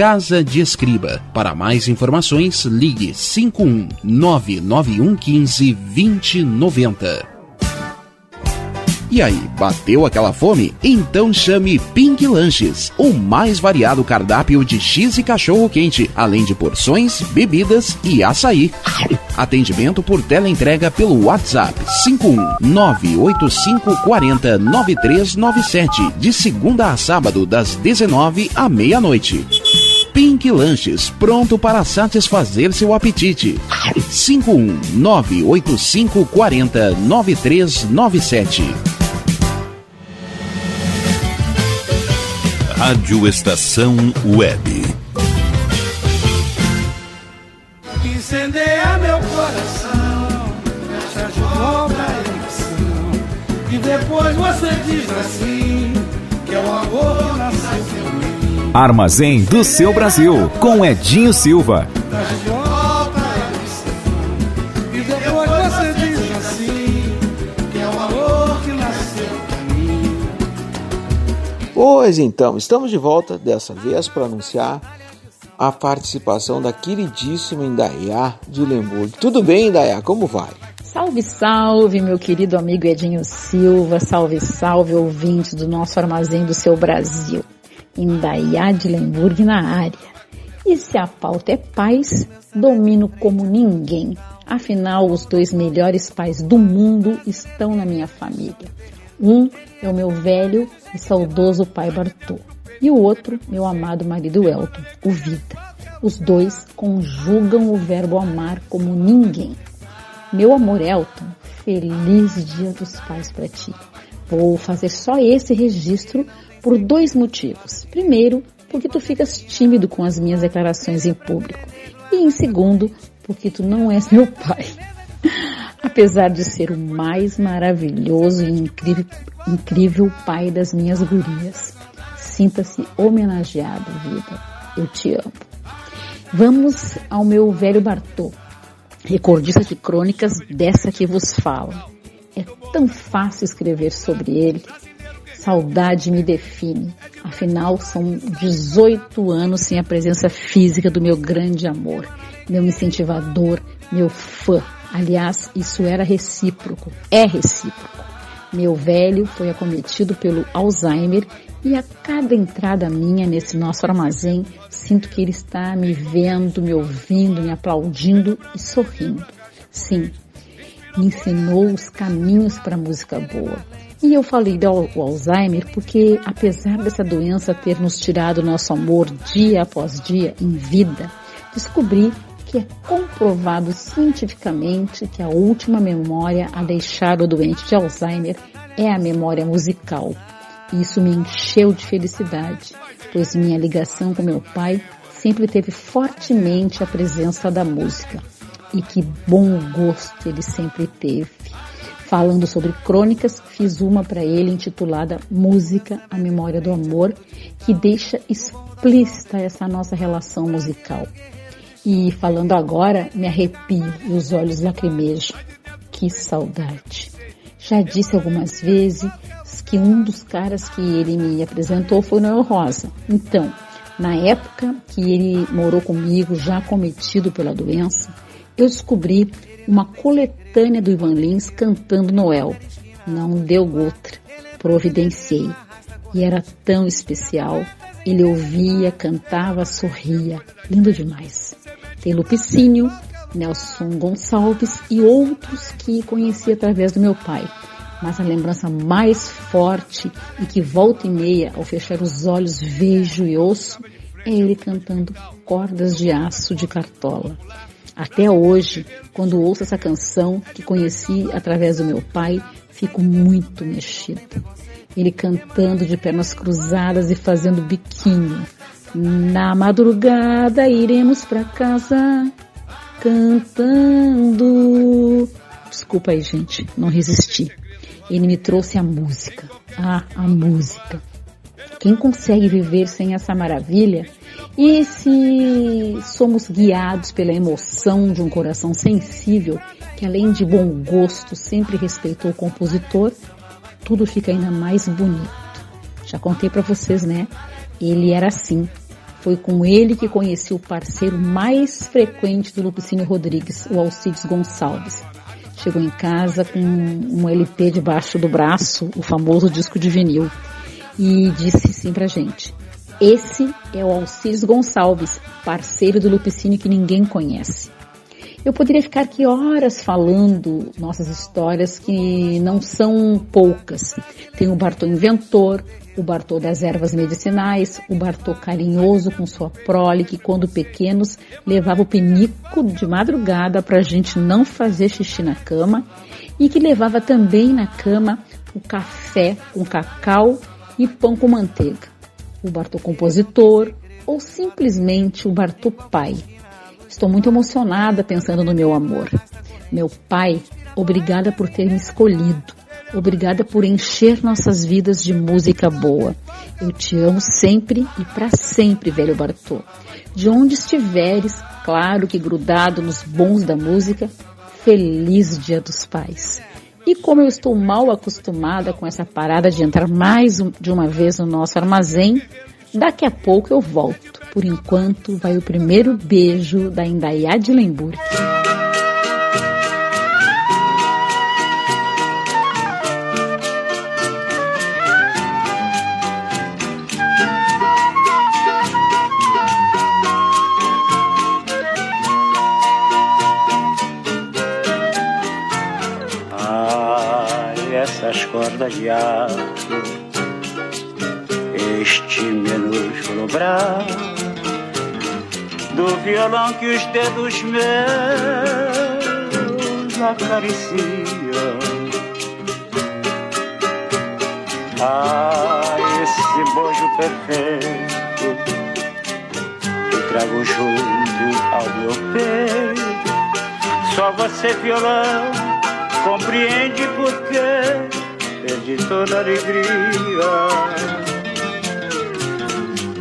Speaker 21: Casa de Escriba. Para mais informações, ligue 51 99115 2090. E aí, bateu aquela fome? Então chame Pink Lanches, o mais variado cardápio de X e cachorro quente, além de porções, bebidas e açaí. Atendimento por teleentrega pelo WhatsApp 51985409397, de segunda a sábado das 19 à meia-noite. Pink Lanches, pronto para satisfazer seu apetite. 51985409397.
Speaker 19: Rádio Estação Web.
Speaker 22: Incendeia meu coração, fecha de novo a emoção. E depois você diz assim: que é o amor nasceu em mim.
Speaker 5: Armazém do seu Brasil, com Edinho Silva.
Speaker 22: Assim: é.
Speaker 3: Pois então, estamos de volta dessa vez para anunciar a participação da queridíssima Indaiá de Lemburgo. Tudo bem, Indaiá? Como vai?
Speaker 23: Salve, salve, meu querido amigo Edinho Silva, salve, salve, ouvintes do nosso armazém do seu Brasil. Indaiá de Lemburg na área. E se a pauta é paz, domino como ninguém. Afinal, os dois melhores pais do mundo estão na minha família. Um é o meu velho e saudoso pai Bartô. E o outro, meu amado marido Elton, o Vida. Os dois conjugam o verbo amar como ninguém. Meu amor Elton, feliz dia dos pais para ti. Vou fazer só esse registro por dois motivos. Primeiro, porque tu ficas tímido com as minhas declarações em público. E em segundo, porque tu não és meu pai. Apesar de ser o mais maravilhoso e incrível, incrível pai das minhas gurias. Sinta-se homenageado, vida. Eu te amo. Vamos ao meu velho Bartô, recordista de crônicas dessa que vos falo. É tão fácil escrever sobre ele. Saudade me define. Afinal, são 18 anos sem a presença física do meu grande amor, meu incentivador, meu fã. Aliás, isso era recíproco, é recíproco. Meu velho foi acometido pelo Alzheimer e a cada entrada minha nesse nosso armazém, sinto que ele está me vendo, me ouvindo, me aplaudindo e sorrindo. Sim, me ensinou os caminhos para música boa. E eu falei do Alzheimer porque, apesar dessa doença ter nos tirado nosso amor dia após dia em vida, descobri que é comprovado cientificamente que a última memória a deixar o doente de Alzheimer é a memória musical. E isso me encheu de felicidade, pois minha ligação com meu pai sempre teve fortemente a presença da música. E que bom gosto ele sempre teve. Falando sobre crônicas, fiz uma para ele intitulada Música, a Memória do Amor, que deixa explícita essa nossa relação musical. E falando agora, me arrepio e os olhos lacrimejam. Que saudade! Já disse algumas vezes que um dos caras que ele me apresentou foi Noel Rosa. Então, na época que ele morou comigo, já cometido pela doença, eu descobri uma coletânea do Ivan Lins cantando Noel. Não deu outra. Providenciei. E era tão especial. Ele ouvia, cantava, sorria. Lindo demais. Tem Lupicínio, Nelson Gonçalves e outros que conheci através do meu pai. Mas a lembrança mais forte e que volta e meia, ao fechar os olhos, vejo e ouço, é ele cantando Cordas de Aço de Cartola. Até hoje, quando ouço essa canção que conheci através do meu pai, fico muito mexida. Ele cantando de pernas cruzadas e fazendo biquinho. Na madrugada iremos para casa cantando. Desculpa aí, gente, não resisti. ele me trouxe a música. Ah, a música. Quem consegue viver sem essa maravilha? E se somos guiados pela emoção de um coração sensível, que além de bom gosto sempre respeitou o compositor, tudo fica ainda mais bonito. Já contei para vocês, né? Ele era assim. Foi com ele que conheci o parceiro mais frequente do Lupicínio Rodrigues, o Alcides Gonçalves. Chegou em casa com um LP debaixo do braço, o famoso disco de vinil, e disse assim pra gente: Esse é o Alcides Gonçalves, parceiro do Lupicínio que ninguém conhece. Eu poderia ficar aqui horas falando nossas histórias que não são poucas. Tem o Bartô Inventor, o Bartô das ervas medicinais, o Bartô carinhoso com sua prole que quando pequenos levava o penico de madrugada para a gente não fazer xixi na cama e que levava também na cama o café com cacau e pão com manteiga. O Bartô compositor ou simplesmente o Bartô pai. Estou muito emocionada pensando no meu amor. Meu pai, obrigada por ter me escolhido. Obrigada por encher nossas vidas de música boa. Eu te amo sempre e para sempre, velho Bartô. De onde estiveres, claro que grudado nos bons da música, feliz Dia dos Pais. E como eu estou mal acostumada com essa parada de entrar mais de uma vez no nosso armazém, daqui a pouco eu volto. Por enquanto, vai o primeiro beijo da Indaiá de Lemburg.
Speaker 24: Este minúsculo braço do violão que os dedos meus acariciam. Ai, esse bojo perfeito que trago junto ao meu peito. Só você, violão, compreende porque perdi toda alegria.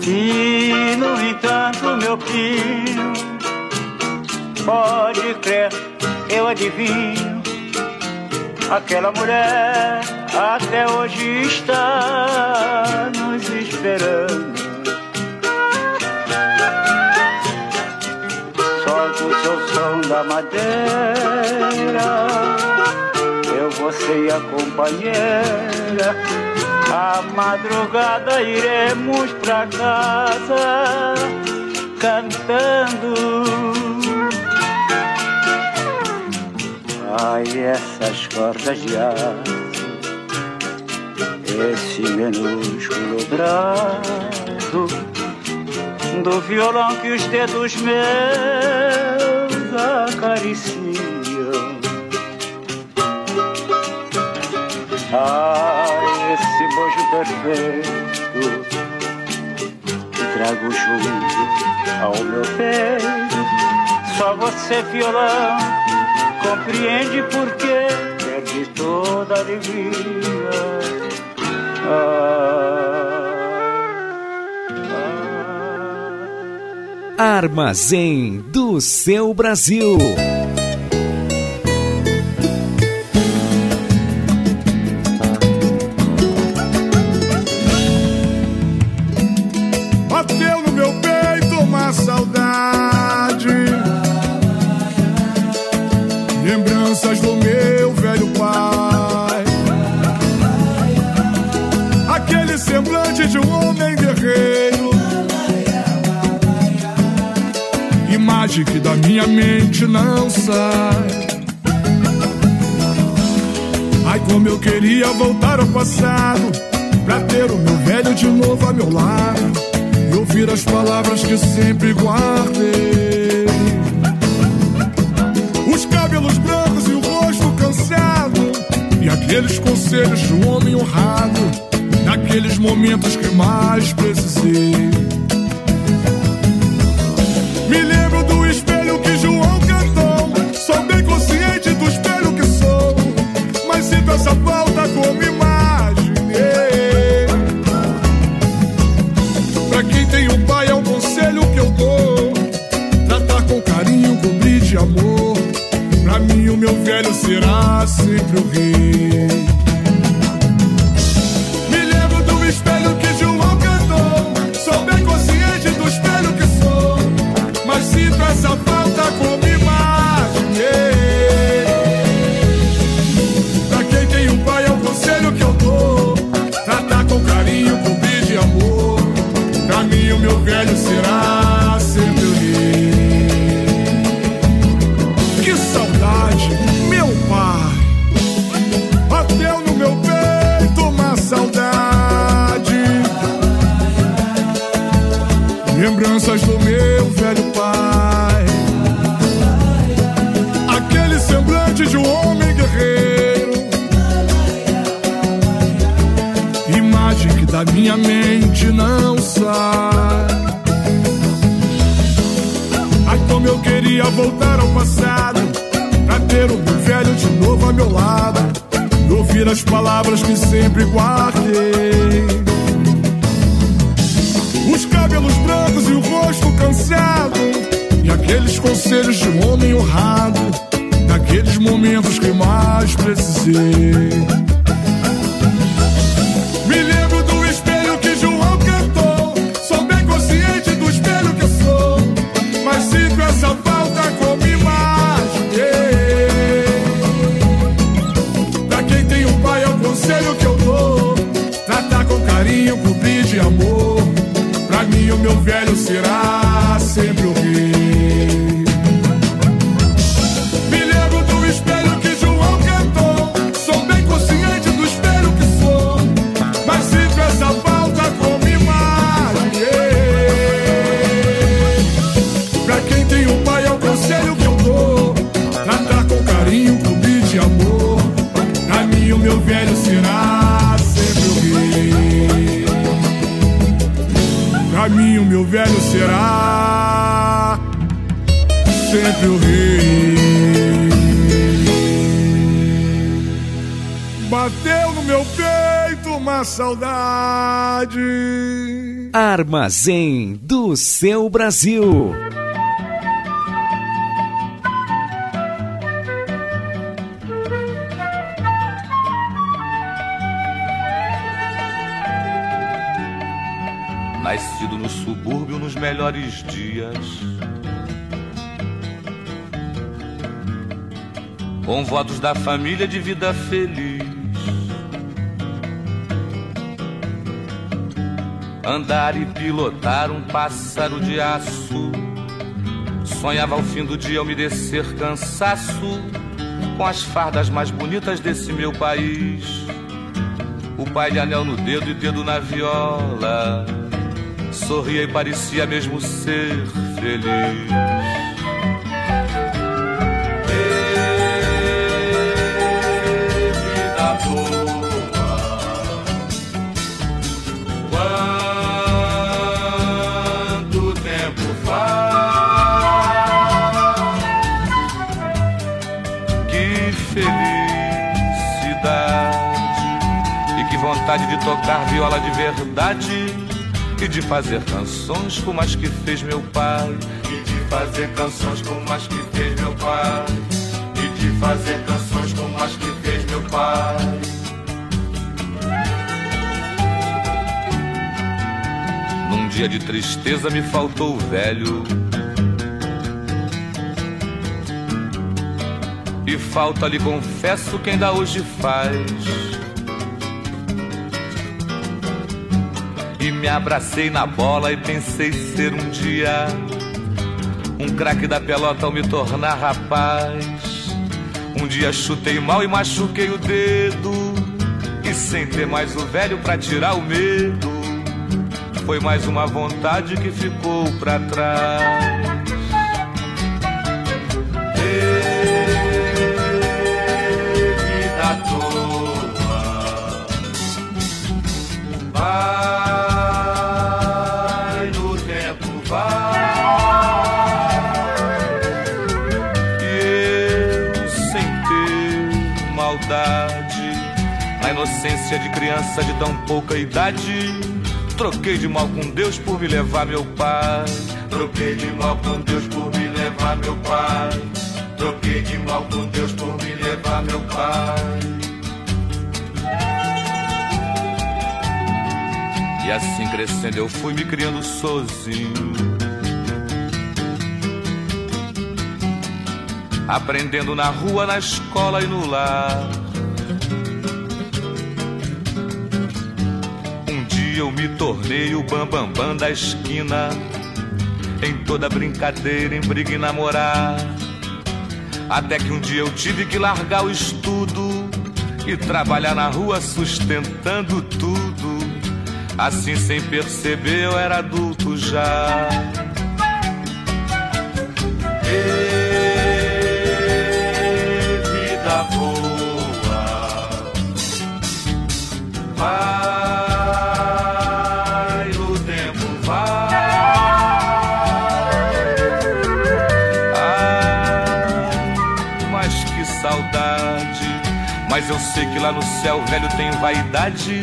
Speaker 24: E no entanto, meu filho, pode crer, eu adivinho. Aquela mulher até hoje está nos esperando. Solta o seu som da madeira, você e a companheira. A madrugada iremos pra casa cantando. Ai, essas cordas de aço, esse minúsculo braço do violão que os dedos meus acariciam. Ai, esse bojo perfeito que trago junto ao meu peito. Só você, violão, compreende por que perdi toda a alegria.
Speaker 25: Armazém do seu Brasil.
Speaker 5: Brasil.
Speaker 26: Nascido no subúrbio nos melhores dias. Com votos da família de vida feliz. Andar e pilotar um pássaro de aço. Sonhava ao fim do dia umedecer cansaço com as fardas mais bonitas desse meu país. O pai de anel no dedo e dedo na viola. Sorria e parecia mesmo ser feliz. Vontade de tocar viola de verdade e de fazer canções como as que fez meu pai e de fazer canções como as que fez meu pai e de fazer canções como as que fez meu pai. Num dia de tristeza me faltou o velho. E falta lhe confesso quem ainda hoje faz. Me abracei na bola e pensei ser um dia um craque da pelota ao me tornar rapaz. Um dia chutei mal e machuquei o dedo. E sem ter mais o velho pra tirar o medo. Foi mais uma vontade que ficou pra trás. Vida inocência de criança de tão pouca idade, troquei de mal com Deus por me levar meu pai. Troquei de mal com Deus por me levar meu pai. Troquei de mal com Deus por me levar meu pai. E assim crescendo eu fui me criando sozinho. Aprendendo na rua, na escola e no lar. Me tornei o bambambam bam, bam da esquina. Em toda brincadeira, em briga e namorar. Até que um dia eu tive que largar o estudo e trabalhar na rua sustentando tudo. Assim, sem perceber, eu era adulto já. Ê, vida boa, vai, sei que lá no céu velho tem vaidade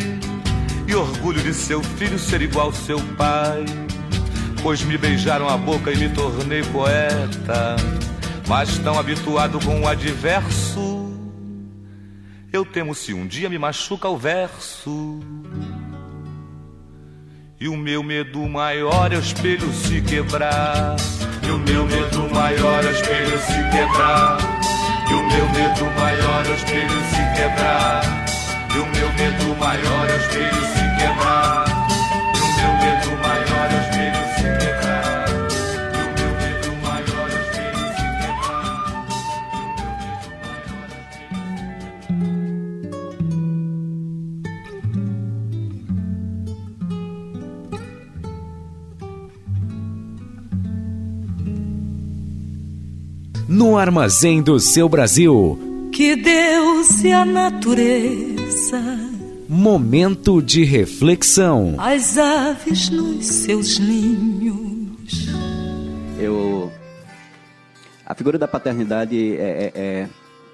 Speaker 26: e orgulho de seu filho ser igual seu pai. Pois me beijaram a boca e me tornei poeta. Mas tão habituado com o adverso, eu temo se um dia me machuca o verso. E o meu medo maior é o espelho se quebrar. E o meu medo maior é o espelho se quebrar. E o meu medo maior é o espelho se quebrar. E o meu medo maior é o espelho se quebrar. E o meu medo maior
Speaker 5: No armazém do seu Brasil.
Speaker 7: Que Deus e a natureza,
Speaker 5: Momento de reflexão.
Speaker 7: as aves nos seus ninhos.
Speaker 27: Eu. A figura da paternidade é, é, é,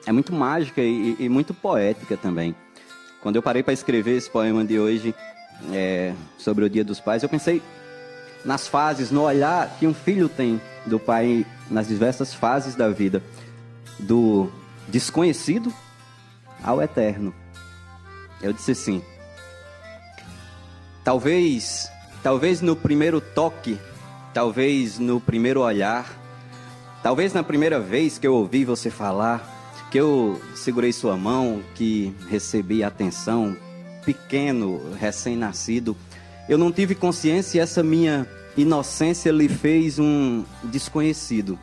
Speaker 27: é muito mágica e, e muito poética também. Quando eu parei para escrever esse poema de hoje é, sobre o Dia dos Pais, eu pensei nas fases, no olhar que um filho tem do pai nas diversas fases da vida, do desconhecido ao eterno. Eu disse assim: talvez, talvez no primeiro toque, talvez no primeiro olhar, talvez na primeira vez que eu ouvi você falar, que eu segurei sua mão, que recebi atenção, pequeno, recém-nascido, eu não tive consciência essa minha inocência lhe fez um desconhecido.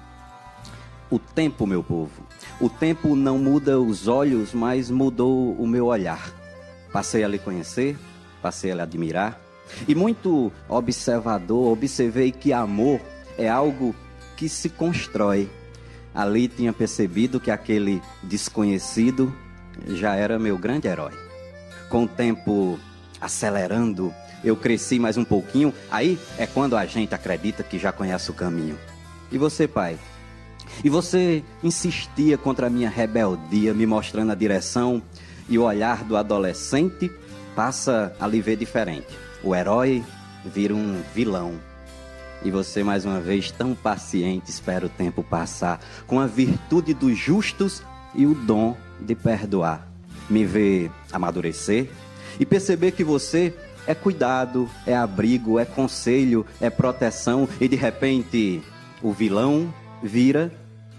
Speaker 27: O tempo, meu povo, o tempo não muda os olhos, mas mudou o meu olhar. Passei a lhe conhecer, passei a lhe admirar. E muito observador, observei que amor é algo que se constrói. Ali tinha percebido que aquele desconhecido já era meu grande herói. Com o tempo acelerando, eu cresci mais um pouquinho, aí é quando a gente acredita que já conhece o caminho. E você, pai? E você insistia contra a minha rebeldia, me mostrando a direção, e o olhar do adolescente passa a lhe ver diferente. O herói vira um vilão. E você, mais uma vez, tão paciente, espera o tempo passar, com a virtude dos justos e o dom de perdoar. Me vê amadurecer e perceber que você é cuidado, é abrigo, é conselho, é proteção, e de repente o vilão vira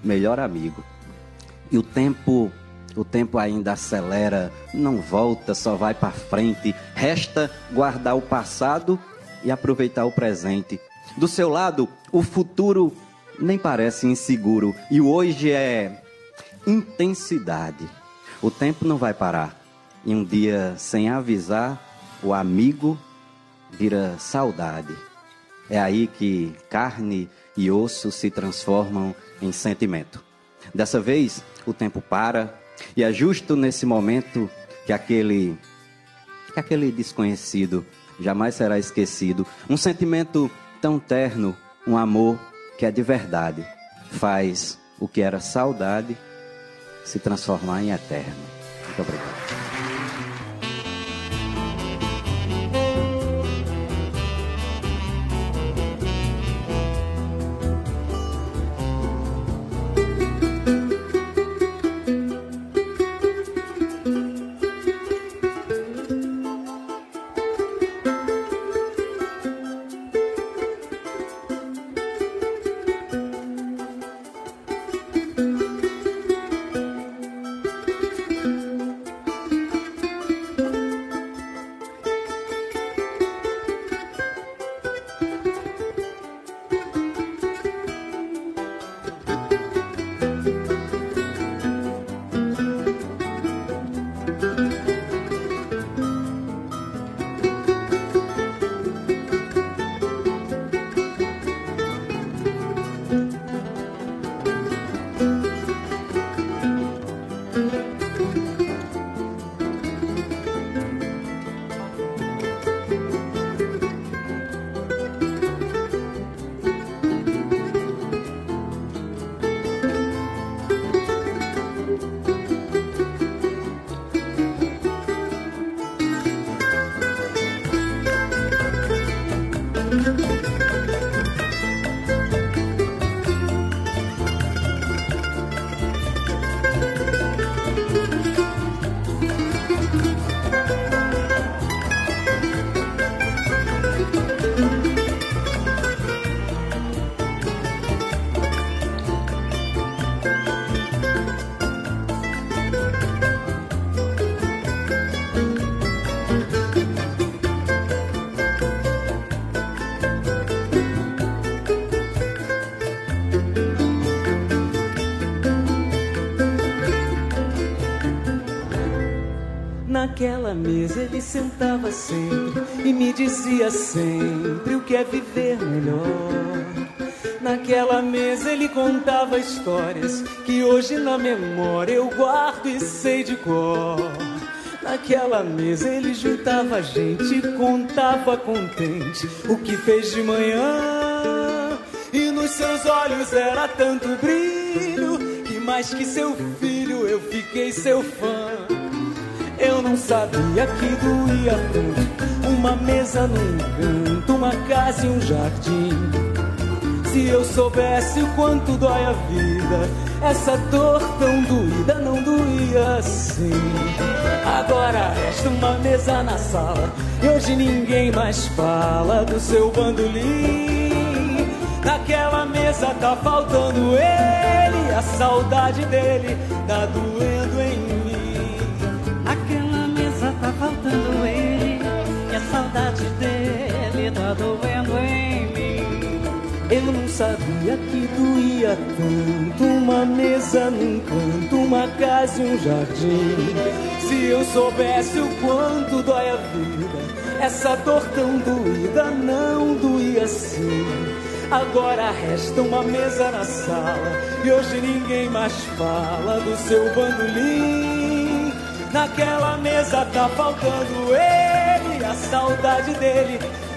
Speaker 27: melhor amigo. E o tempo, o tempo ainda acelera, não volta, só vai para frente. Resta guardar o passado e aproveitar o presente. Do seu lado, o futuro nem parece inseguro e o hoje é intensidade. O tempo não vai parar. E um dia, sem avisar, o amigo vira saudade. É aí que carne e osso se transformam em sentimento. Dessa vez, o tempo para e é justo nesse momento que aquele que aquele desconhecido jamais será esquecido. Um sentimento tão terno, um amor que é de verdade, faz o que era saudade se transformar em eterno. Muito obrigado.
Speaker 13: Mesa ele sentava sempre e me dizia sempre o que é viver melhor. Naquela mesa ele contava histórias que hoje na memória eu guardo e sei de cor. Naquela mesa ele juntava a gente e contava contente o que fez de manhã. E nos seus olhos era tanto brilho que mais que seu filho eu fiquei seu fã. Eu não sabia que doía tanto Uma mesa num canto, uma casa e um jardim. Se eu soubesse o quanto dói a vida Essa dor tão doída não doía assim. Agora resta uma mesa na sala E hoje ninguém mais fala do seu bandolim. Naquela mesa tá faltando ele A saudade dele tá doendo em
Speaker 28: doendo em mim.
Speaker 13: Eu não sabia que doía tanto Uma mesa num canto, uma casa e um jardim. Se eu soubesse o quanto dói a vida Essa dor tão doída não doía assim. Agora resta uma mesa na sala E hoje ninguém mais fala do seu bandolim. Naquela mesa tá faltando ele A saudade dele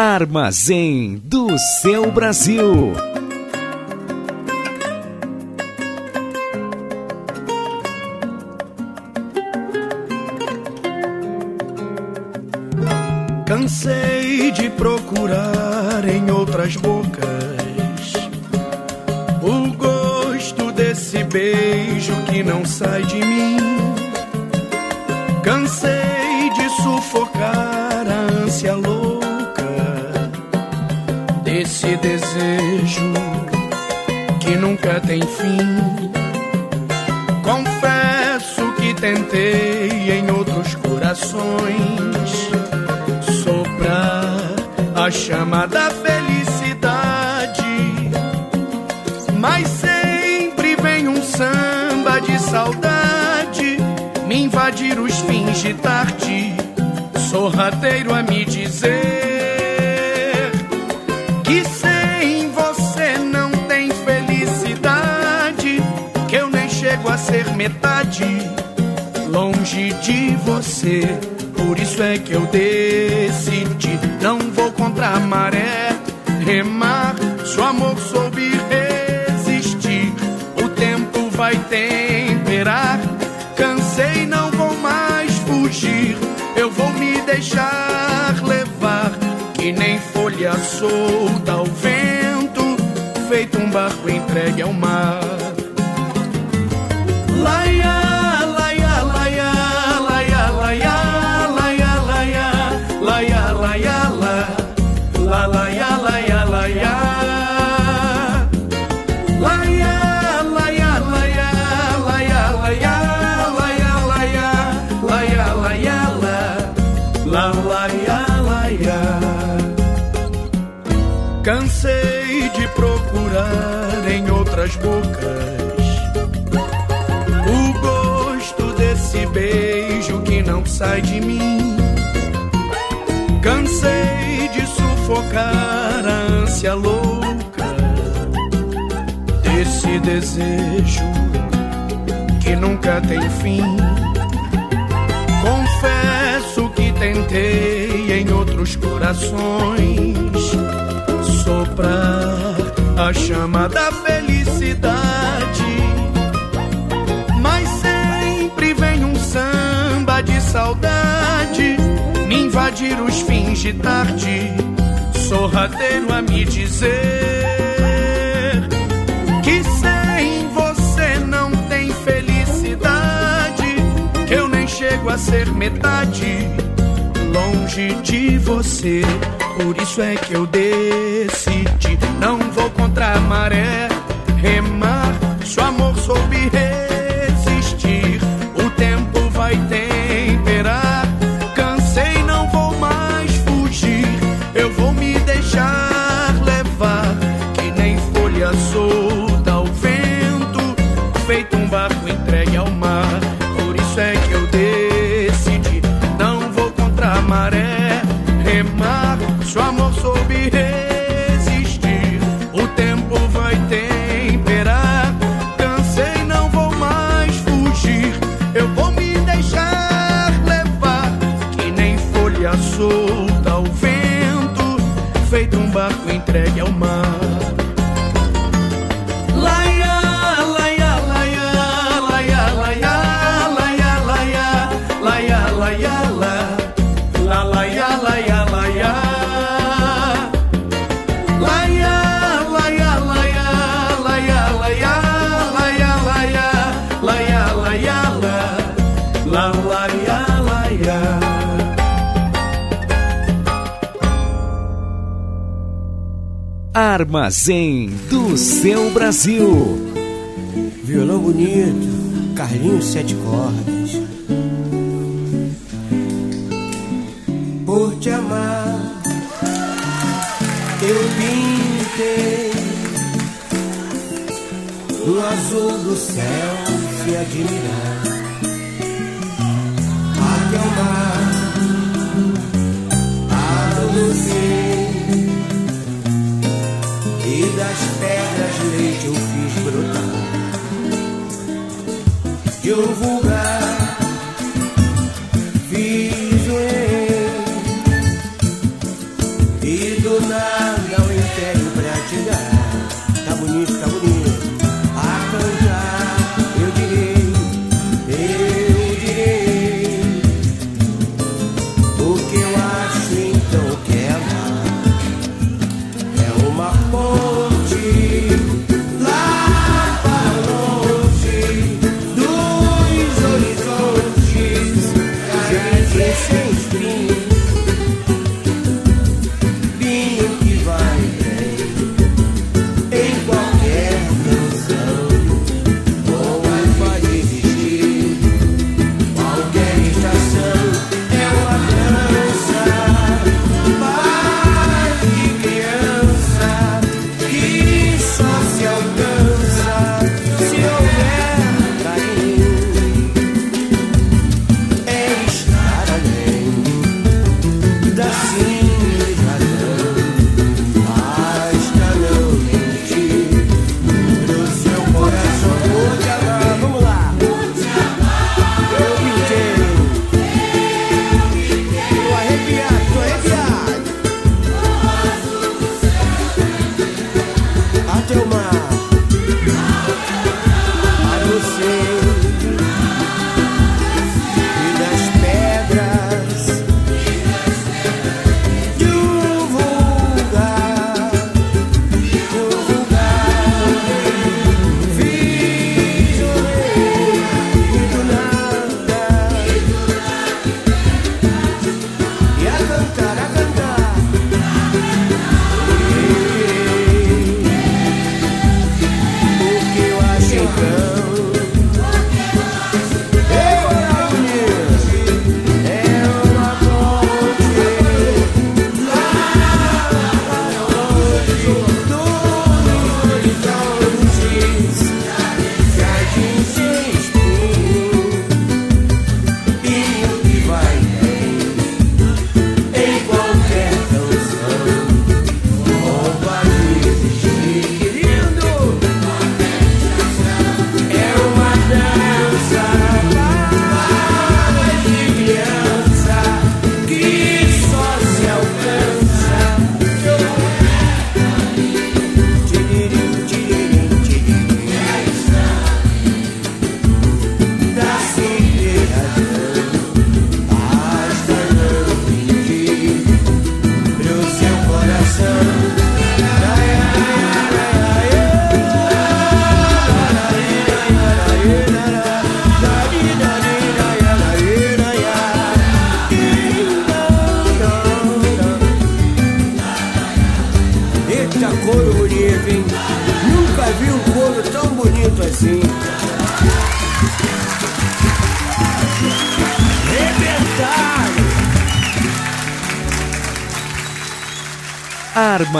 Speaker 5: Armazém do seu Brasil.
Speaker 29: Cansei de procurar em outras bocas em outros corações. Soprar a chama da felicidade, mas sempre vem um samba de saudade. Me invadir os fins de tarde, sorrateiro a me dizer que sem você não tem felicidade, que eu nem chego a ser metade longe de você. Por isso é que eu decidi, não vou contra a maré, remar. Se o amor soube resistir, o tempo vai temperar. Cansei, não vou mais fugir, eu vou me deixar levar. Que nem folha solta ao vento, feito um barco entregue ao mar. nossas bocas. O gosto desse beijo que não sai de mim. Cansei de sufocar a ânsia louca desse desejo que nunca tem fim. Confesso que tentei em outros corações soprar a chama da fé. Saudade me invadir os fins de tarde. Sorrateiro a me dizer que sem você não tem felicidade. Que eu nem chego a ser metade longe de você. Por isso é que eu decidi. Não vou contra a maré, remar.
Speaker 7: Armazém do seu Brasil.
Speaker 17: Violão bonito, Carlinhos Sete Cordas. eu vou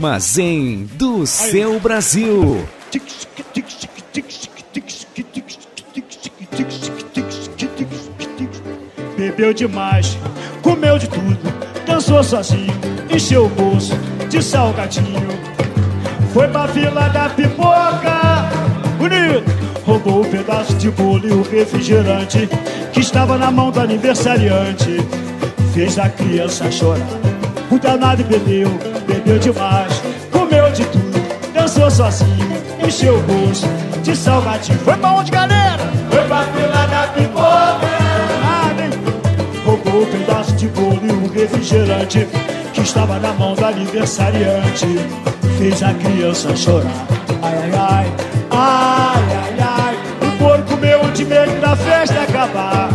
Speaker 5: Armazém do seu Brasil.
Speaker 30: Bebeu demais, comeu de tudo, dançou sozinho, encheu o bolso de salgadinho. Foi pra fila da pipoca, bonito, roubou um pedaço de bolo e o refrigerante que estava na mão do aniversariante. Fez a criança chorar. O danado bebeu, bebeu demais, sozinho, encheu o bolso de salgadinho. Foi pra onde, galera? Foi pra fila da pipoca. Hein? Roubou um pedaço de bolo e um refrigerante que estava na mão do aniversariante. Fez a criança chorar. Ai, ai, ai, ai, ai, ai. O porco comeu de medo da festa acabar.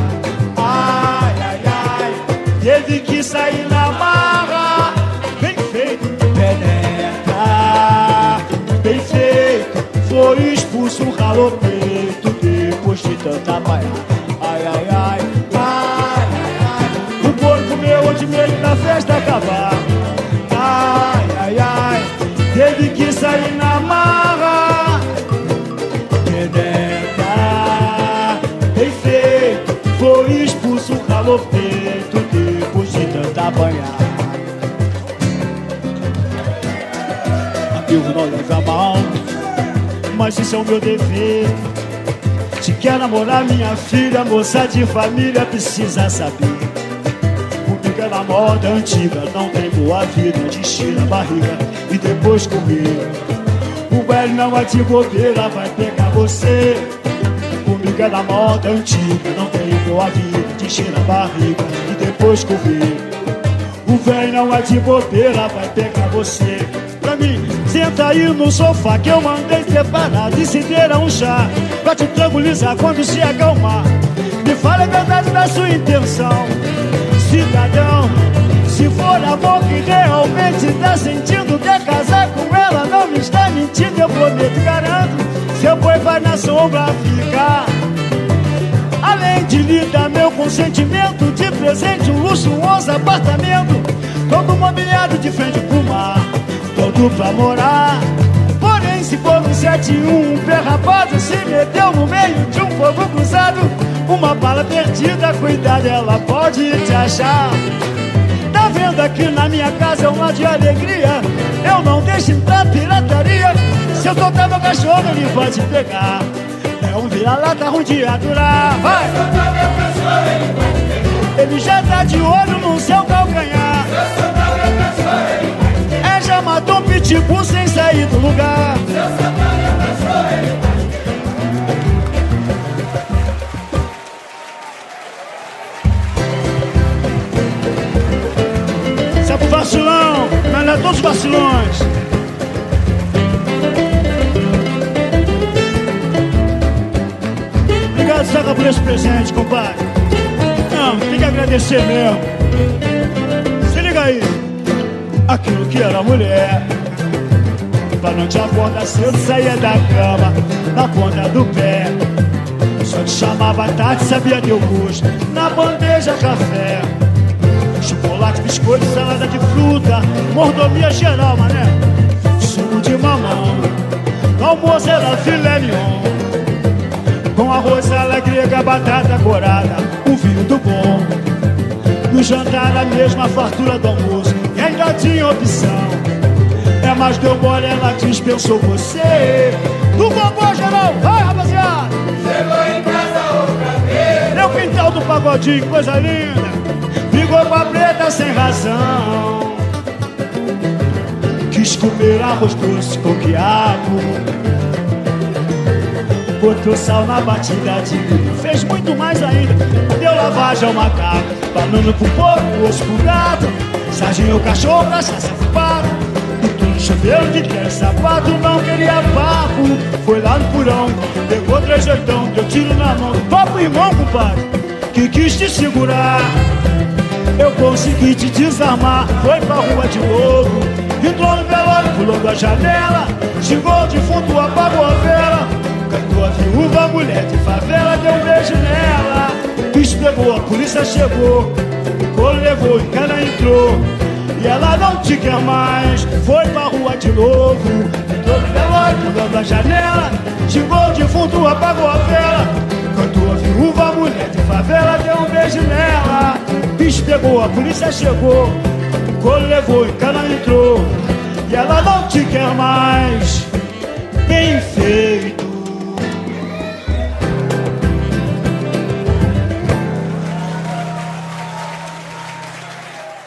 Speaker 30: Ai, ai, ai. Teve que sair na marra. Ralou peito depois de tanta baia. Ai, ai, ai, ai, ai, ai. O porco comeu de medo da festa acabar. Ai, ai, ai. Teve que sair na marra. Penetra. Bem feito. Foi expulso, ralou peito depois de tanta banhada. Amigo, não leve a mal, mas isso é o meu dever. Se quer namorar minha filha, moça de família precisa saber. Comigo é na moda antiga, não tem boa vida, destila a barriga e depois correr. O velho não é de bobeira, vai pegar você. Comigo é na moda antiga, não tem boa vida, destila a barriga e depois correr. O velho não é de bobeira, vai pegar você. Pra mim, senta aí no sofá que eu mandei separar de cideira um chá pra te tranquilizar quando se acalmar. Me fala a verdade da sua intenção, cidadão. Se for amor que realmente tá sentindo Quer casar com ela, não me está mentindo Eu prometo, garanto Seu boi vai na sombra ficar Além de lhe dar meu consentimento De presente, um luxuoso apartamento Todo mobiliado de frente pro Todo pra morar. Porém, se for um 71, um pé rapado Se meteu no meio de um fogo cruzado. Uma bala perdida, cuidado, ela pode te achar. Tá vendo aqui na minha casa é uma de alegria? Eu não deixo entrar pirataria. Se eu soltar meu cachorro, ele vai te pegar. É um vira-lata ruim de aturar Vai! Ele já tá de olho no seu calcanhar. É, matou um pitbull sem sair do lugar Isso é pro vacilão, mas não é todos os vacilões. Obrigado, Saca, por esse presente, compadre. Não, tem que agradecer mesmo. Aquilo que era mulher. Pra não te acordar cedo, saía da cama, na ponta do pé. Só te chamava tarde, sabia teu gosto. Na bandeja, café. Chocolate, biscoito, salada de fruta, mordomia geral, mané. Suco de mamão, almoço era filé mignon. Com arroz, ala grega, batata corada, um vinho do bom. No jantar, a mesma fartura do almoço, e ainda tinha opção. É mais deu mole, ela dispensou você. Do bobó geral, vai rapaziada!
Speaker 20: Chegou em casa outra vez.
Speaker 30: Meu quintal do pagodinho, coisa linda. Brigou com a preta sem razão. Quis comer arroz doce com quiabo. Botou sal na batida de milho. Fez muito mais ainda. Deu lavagem ao macaco. Banana pro porco, osso pro gato. Sarginho cachorro, cachaça. Botou no chuveiro que quer sapato. Não queria papo. Foi lá no porão. Pegou três jeitão. Deu tiro na mão. Papo irmão, compadre. Que quis te segurar. Eu consegui te desarmar, foi pra rua de novo. Entrou no velório, pulou da janela. Xingou o defunto, apagou a vela. Cantou a viúva, mulher de favela, deu um beijo nela. Bicho pegou, a polícia chegou. O colo levou e ela entrou. E ela não te quer mais, foi pra rua de novo. Entrou no velório, pulou da janela. Xingou o defunto, apagou a vela. Cantou a viúva, mulher de favela, deu um beijo nela. Bicho pegou, a polícia chegou. O colo levou e cana entrou. E ela não te quer mais. Bem feito.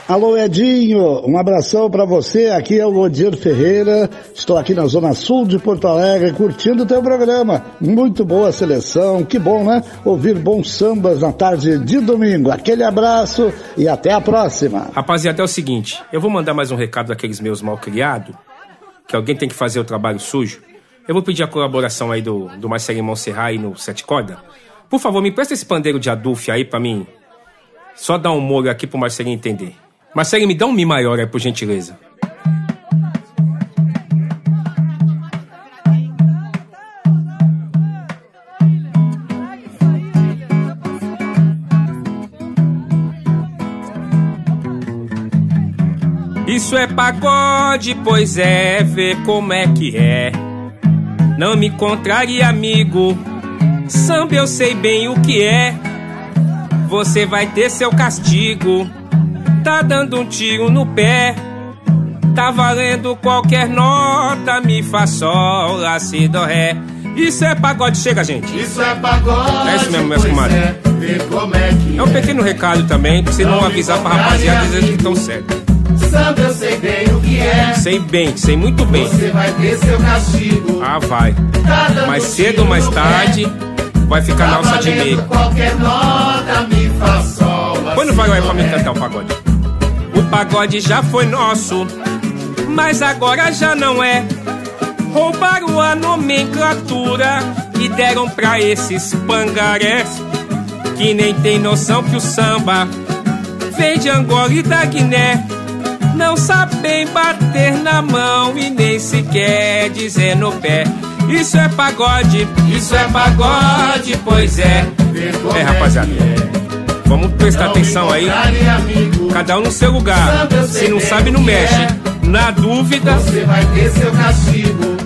Speaker 31: Alô Edinho, um abração para você. Aqui é o Odir Ferreira. Estou aqui na Zona Sul de Porto Alegre curtindo o teu programa. Muito boa seleção, que bom, né? Ouvir bons sambas na tarde de domingo. Aquele abraço e até a próxima.
Speaker 32: Rapaziada, é o seguinte: eu vou mandar mais um recado daqueles meus mal criados, que alguém tem que fazer o trabalho sujo. Eu vou pedir a colaboração aí do, do Marcelinho Monserrat aí no Sete Corda. Por favor, me presta esse pandeiro de Adolf aí pra mim. Só dar um molho aqui pro Marcelinho entender. Marcelinho, me dá um Mi maior aí, por gentileza. Isso é pagode, pois é, vê como é que é. Não me contrarie, amigo. Samba eu sei bem o que é. Você vai ter seu castigo. Tá dando um tiro no pé. Tá valendo qualquer nota. Mi, fá, sol, lá, si, do, ré. Isso é pagode, chega, gente.
Speaker 20: Isso é pagode.
Speaker 32: É isso mesmo, meus
Speaker 20: pois
Speaker 32: comadres.
Speaker 20: é, é que
Speaker 32: É um pequeno recado também, pra você não,
Speaker 20: Não me
Speaker 32: avisar pra rapaziada dizer que estão certo.
Speaker 20: Samba eu sei bem o que é.
Speaker 32: Sei bem, sei muito bem.
Speaker 20: Você vai ter seu castigo.
Speaker 32: Ah, vai.
Speaker 20: Tá
Speaker 32: Mais cedo ou mais
Speaker 20: no pé.
Speaker 32: tarde, vai ficar na
Speaker 20: Tá
Speaker 32: alça de meio.
Speaker 20: Si,
Speaker 32: vai aí
Speaker 20: do,
Speaker 32: pra mim
Speaker 20: ré.
Speaker 32: cantar o pagode. O pagode já foi nosso, mas agora já não é. Roubaram a nomenclatura e deram pra esses pangarés que nem tem noção que o samba vem de Angola e da Guiné. Não sabem bater na mão e nem sequer dizer no pé. Isso é pagode, isso é pagode, pois é. É, rapaziada. Vamos prestar atenção aí. Cada um no seu lugar. Se não sabe, não mexe. Na dúvida.
Speaker 20: Você vai ter seu castigo.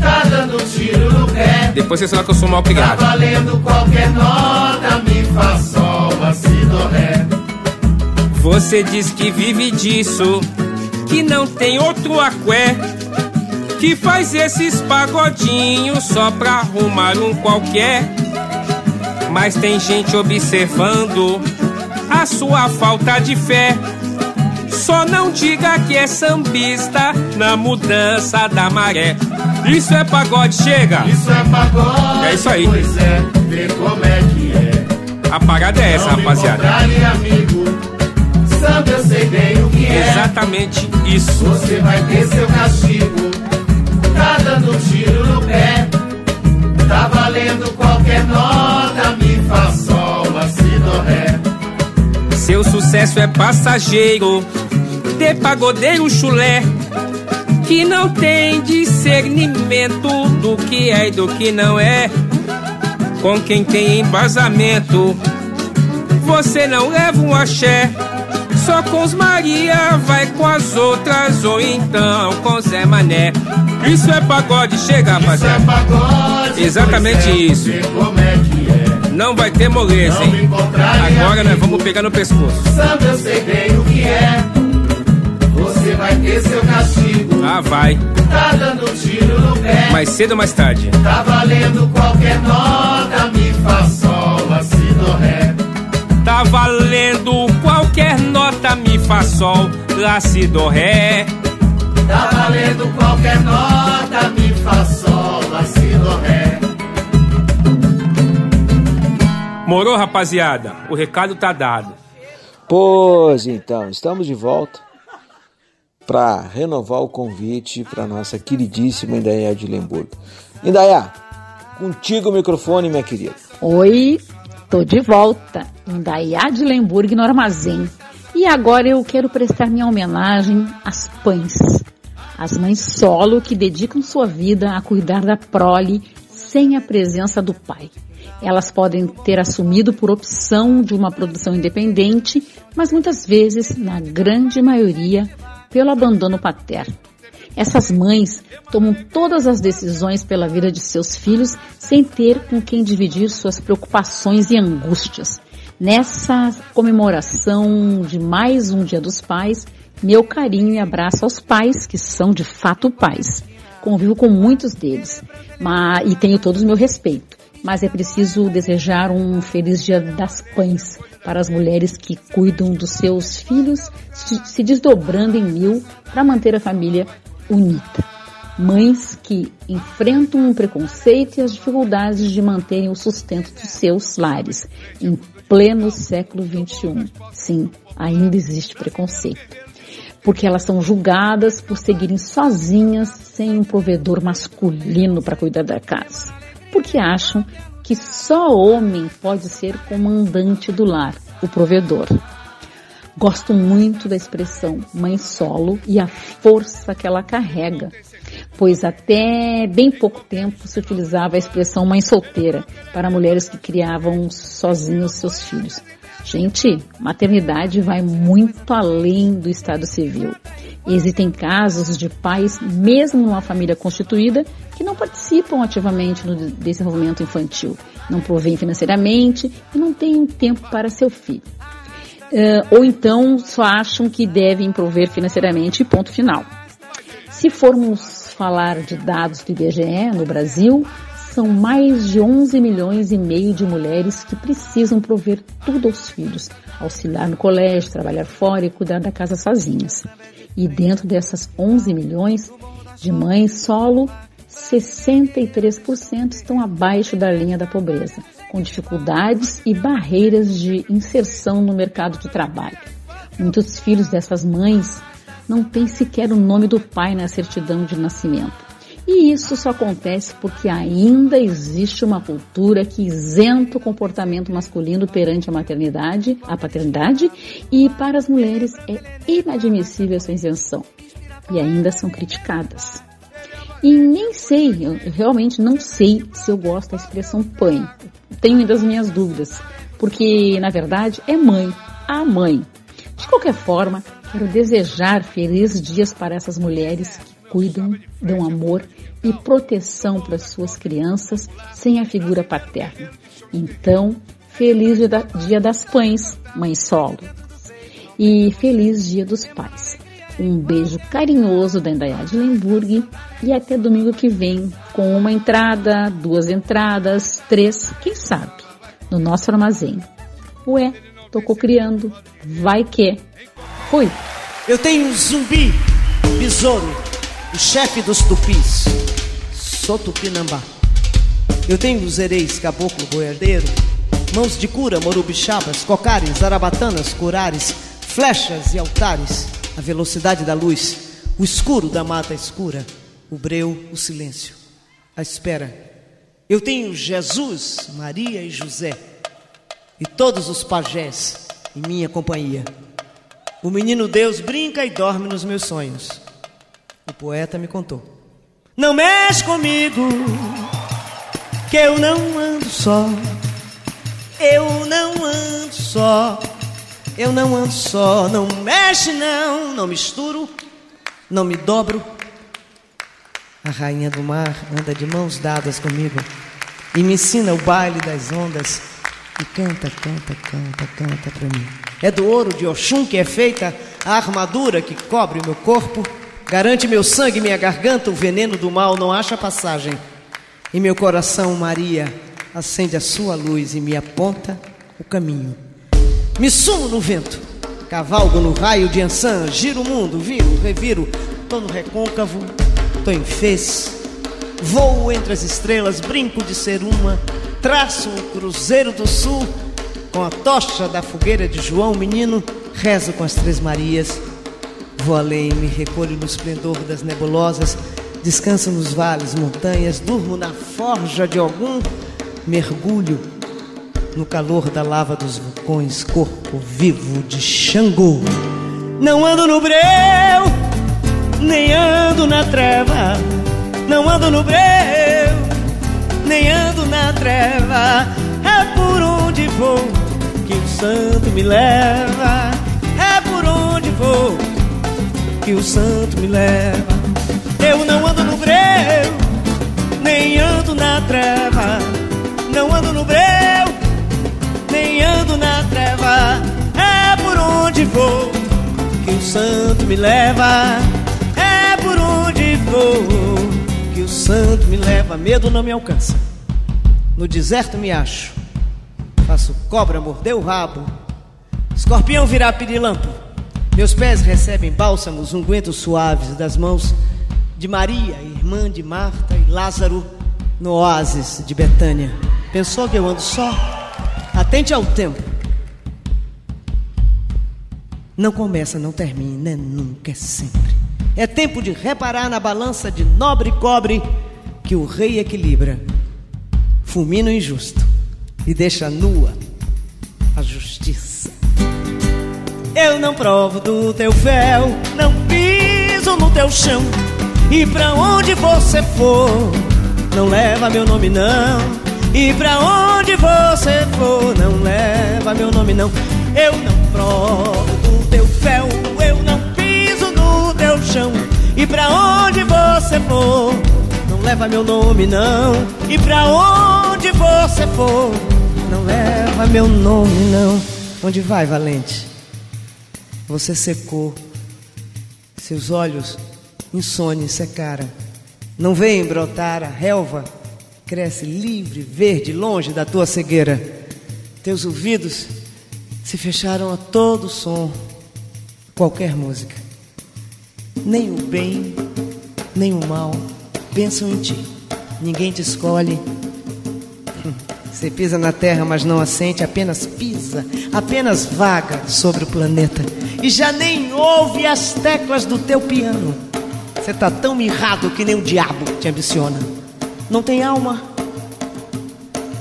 Speaker 20: Tá dando tiro no pé.
Speaker 32: Depois você sabe que eu sou mal
Speaker 20: Tá
Speaker 32: criado.
Speaker 20: valendo qualquer nota. Mi, fá, sol, lá, si, do, ré.
Speaker 32: Você diz que vive disso, que não tem outro aqué, que faz esses pagodinhos só pra arrumar um qualquer. Mas tem gente observando a sua falta de fé. Só não diga que é sambista na mudança da maré. Isso é pagode, chega!
Speaker 20: Isso é pagode.
Speaker 32: É isso aí.
Speaker 20: Pois é, vê como é que é.
Speaker 32: A parada é essa,
Speaker 20: Não
Speaker 32: rapaziada.
Speaker 20: amigo. Samba eu sei bem o que é.
Speaker 32: Exatamente isso.
Speaker 20: Você vai ter seu castigo. Tá dando tiro no pé. Tá valendo qualquer nota.
Speaker 32: Seu sucesso é passageiro, de pagodeiro chulé, que não tem discernimento do que é e do que não é. Com quem tem embasamento, você não leva um axé. Só com os Maria, vai com as outras, ou então com Zé Mané. Isso é pagode, chega, rapaziada.
Speaker 20: é pagode,
Speaker 32: Exatamente
Speaker 20: é,
Speaker 32: isso. Não vai ter moleza,
Speaker 20: me
Speaker 32: hein? Agora nós vamos pegar no pescoço.
Speaker 20: Samba eu sei bem o que é. Você vai ter seu castigo.
Speaker 32: Ah, vai.
Speaker 20: Tá dando tiro no pé.
Speaker 32: Mais cedo ou mais tarde.
Speaker 20: Tá valendo qualquer nota. Mi, fá, sol, lá, si, do, ré.
Speaker 32: Tá valendo qualquer nota, mi, fá, sol, lá, si, do, ré.
Speaker 20: Tá valendo qualquer nota. Mi, fá, sol,
Speaker 32: Morou, rapaziada? O recado tá dado.
Speaker 3: Pois então, estamos de volta para renovar o convite para nossa queridíssima Indaiá de Lemburgo. Indaiá, contigo o microfone, minha querida.
Speaker 23: Oi, tô de volta em Daiá de Lemburg, no Armazém. E agora eu quero prestar minha homenagem às pães. As mães solo que dedicam sua vida a cuidar da prole sem a presença do pai. Elas podem ter assumido por opção de uma produção independente, mas muitas vezes, na grande maioria, pelo abandono paterno. Essas mães tomam todas as decisões pela vida de seus filhos sem ter com quem dividir suas preocupações e angústias. Nessa comemoração de mais um Dia dos Pais, meu carinho e abraço aos pais, que são de fato pais. Convivo com muitos deles mas, e tenho todos o meu respeito. Mas é preciso desejar um feliz Dia das Pães para as mulheres que cuidam dos seus filhos, se desdobrando em mil para manter a família unida. Mães que enfrentam o preconceito e as dificuldades de manterem o sustento dos seus lares em pleno século XXI. Sim, ainda existe preconceito. Porque elas são julgadas por seguirem sozinhas sem um provedor masculino para cuidar da casa. Porque acham que só homem pode ser comandante do lar, o provedor. Gosto muito da expressão mãe solo e a força que ela carrega, pois até bem pouco tempo se utilizava a expressão mãe solteira para mulheres que criavam sozinhos seus filhos. Gente, maternidade vai muito além do estado civil. Existem casos de pais, mesmo numa família constituída, que não participam ativamente no desenvolvimento infantil, não provêm financeiramente e não têm tempo para seu filho. Uh, ou então só acham que devem prover financeiramente, ponto final. Se formos falar de dados do IBGE no Brasil, são mais de 11 milhões e meio de mulheres que precisam prover tudo aos filhos, auxiliar no colégio, trabalhar fora e cuidar da casa sozinhas. E dentro dessas 11 milhões de mães solo, 63% estão abaixo da linha da pobreza, com dificuldades e barreiras de inserção no mercado de trabalho. Muitos filhos dessas mães não têm sequer o nome do pai na certidão de nascimento E isso só acontece porque ainda existe uma cultura que isenta o comportamento masculino perante a maternidade, a paternidade, e para as mulheres é inadmissível essa isenção. E ainda são criticadas. E nem sei, eu realmente não sei se eu gosto da expressão pai. Tenho ainda as minhas dúvidas, porque na verdade é mãe, a mãe. De qualquer forma, quero desejar felizes dias para essas mulheres que cuidam, dão amor e proteção para suas crianças sem a figura paterna. Então, feliz dia, da, dia das pães, mãe solo. E feliz dia dos pais. Um beijo carinhoso da Indaiá de Lemburg e até domingo que vem com uma entrada, duas entradas, três, quem sabe, no nosso armazém. Ué, tocou criando, vai que. Fui.
Speaker 33: Eu tenho um zumbi, besouro, o chefe dos tupis. Sou tupinambá. Eu tenho os ereis, caboclo, boiadeiro, mãos de cura, morubixabas, cocares, zarabatanas, curares, flechas e altares, a velocidade da luz, o escuro da mata escura, o breu, o silêncio, a espera. Eu tenho Jesus, Maria e José, e todos os pajés em minha companhia. O menino Deus brinca e dorme nos meus sonhos. O poeta me contou. Não mexe comigo, que eu não ando só. Eu não ando só. Eu não ando só. Não mexe, não. Não misturo, não me dobro. A rainha do mar anda de mãos dadas comigo e me ensina o baile das ondas e canta, canta, canta, canta para mim. É do ouro de Oxum que é feita a armadura que cobre o meu corpo, garante meu sangue minha garganta, o veneno do mal não acha passagem. Em meu coração, Maria acende a sua luz e me aponta o caminho. Me sumo no vento, cavalgo no raio de Ansan, giro o mundo, viro, reviro, tô no recôncavo, tô em fez, voo entre as estrelas, brinco de ser uma, traço um cruzeiro do sul, com a tocha da fogueira de João, menino, rezo com as Três Marias. Vou além, me recolho no esplendor das nebulosas, descanso nos vales, montanhas, durmo na forja de algum, mergulho no calor da lava dos vulcões, corpo vivo de Xangô. Não ando no breu, nem ando na treva, não ando no breu, nem ando na treva, é por onde vou que o santo me leva, é por onde vou que o santo me leva. Eu não ando no breu, nem ando na treva, não ando no breu, nem ando na treva, é por onde vou que o santo me leva, é por onde vou que o santo me leva. Medo não me alcança, no deserto me acho, faço cobra morder o rabo, escorpião virar pirilampo. Meus pés recebem bálsamos, ungüentos suaves das mãos de Maria, irmã de Marta e Lázaro, no oásis de Betânia. Pensou que eu ando só? Atente ao tempo. Não começa, não termina, é nunca, é sempre. É tempo de reparar na balança de nobre cobre que o rei equilibra. Fulmina o injusto e deixa nua a justiça. Eu não provo do teu véu, não piso no teu chão. E pra onde você for, não leva meu nome não. E pra onde você for, não leva meu nome não. Eu não provo do teu véu, eu não piso no teu chão. E pra onde você for, não leva meu nome não. E pra onde você for, não leva meu nome não. Onde vai, valente? Você secou, seus olhos insones secaram. Não vem brotar a relva, cresce livre, verde, longe da tua cegueira. Teus ouvidos se fecharam a todo som, qualquer música. Nem o bem, nem o mal pensam em ti. Ninguém te escolhe. Você pisa na terra, mas não assente, apenas pisa, apenas vaga sobre o planeta. E já nem ouve as teclas do teu piano. Você tá tão mirrado que nem o diabo te ambiciona. Não tem alma.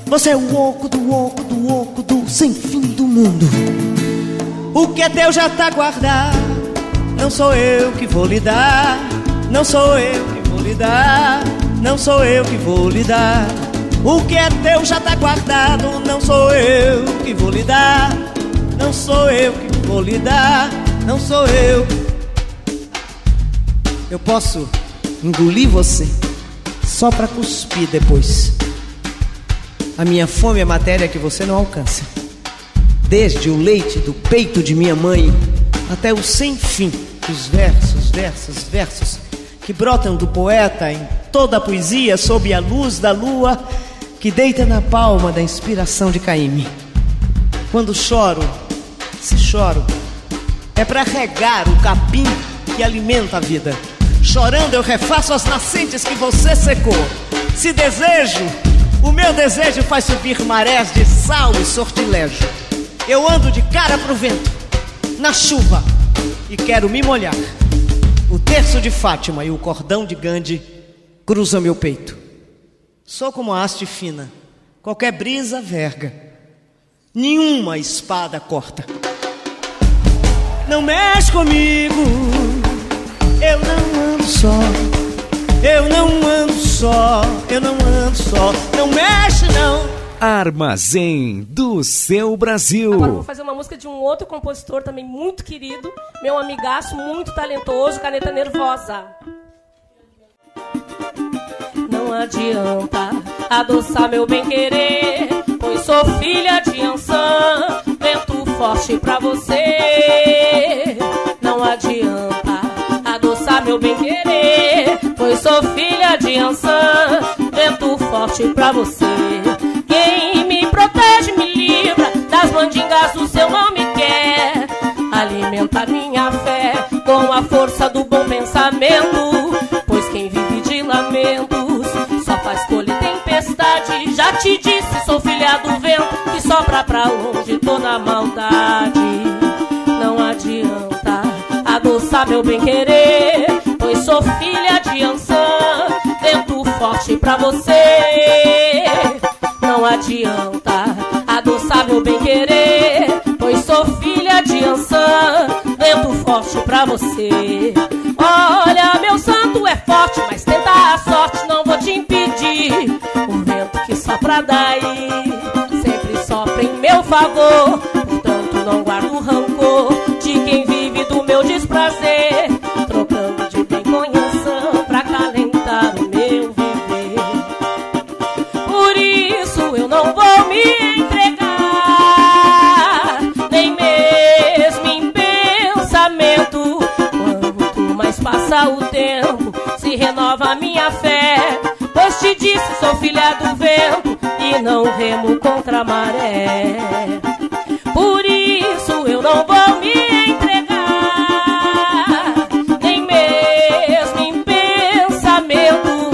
Speaker 33: Você é o oco do oco do oco do sem fim do mundo. O que é teu já tá guardado. Não sou eu que vou lhe dar. Não sou eu que vou lhe dar. Não sou eu que vou lhe dar. O que é teu já tá guardado. Não sou eu que vou lhe dar. Não sou eu que vou lhe dar. Não sou eu. Eu posso engolir você só pra cuspir depois. A minha fome é matéria que você não alcança. Desde o leite do peito de minha mãe até o sem fim dos versos, versos, versos que brotam do poeta em toda a poesia sob a luz da lua que deita na palma da inspiração de Caíme. Quando choro, se choro, é para regar o capim que alimenta a vida. Chorando eu refaço as nascentes que você secou. Se desejo, o meu desejo faz subir marés de sal e sortilégio. Eu ando de cara pro vento, na chuva, e quero me molhar. O terço de Fátima e o cordão de Gandhi cruzam meu peito. Sou como a haste fina, qualquer brisa verga, nenhuma espada corta. Não mexe comigo, eu não ando só. Eu não ando só, eu não ando só. Não mexe não.
Speaker 5: Armazém do seu Brasil.
Speaker 34: Agora eu vou fazer uma música de um outro compositor também muito querido, meu amigaço, muito talentoso, Caneta Nervosa. Não adianta adoçar meu bem-querer, pois sou filha de Ansan, vento forte pra você. Não adianta adoçar meu bem-querer, pois sou filha de Ansan, vento forte pra você. Quem me protege me livra das mandingas do seu não me quer. Alimenta minha fé com a força do bom pensamento, pois quem vive de lamentos Já te disse, sou filha do vento que sopra pra longe toda a maldade. Não adianta adoçar meu bem-querer, pois sou filha de Ansan, vento forte pra você. Não adianta adoçar meu bem-querer, pois sou filha de Ansan, vento forte pra você. Olha, meu santo é forte, mas tenta a sorte, não vou te impedir. O vento que sopra daí sempre sopra em meu favor, passa o tempo, se renova a minha fé. Pois te disse, sou filha do vento e não remo contra a maré. Por isso eu não vou me entregar, nem mesmo em pensamento.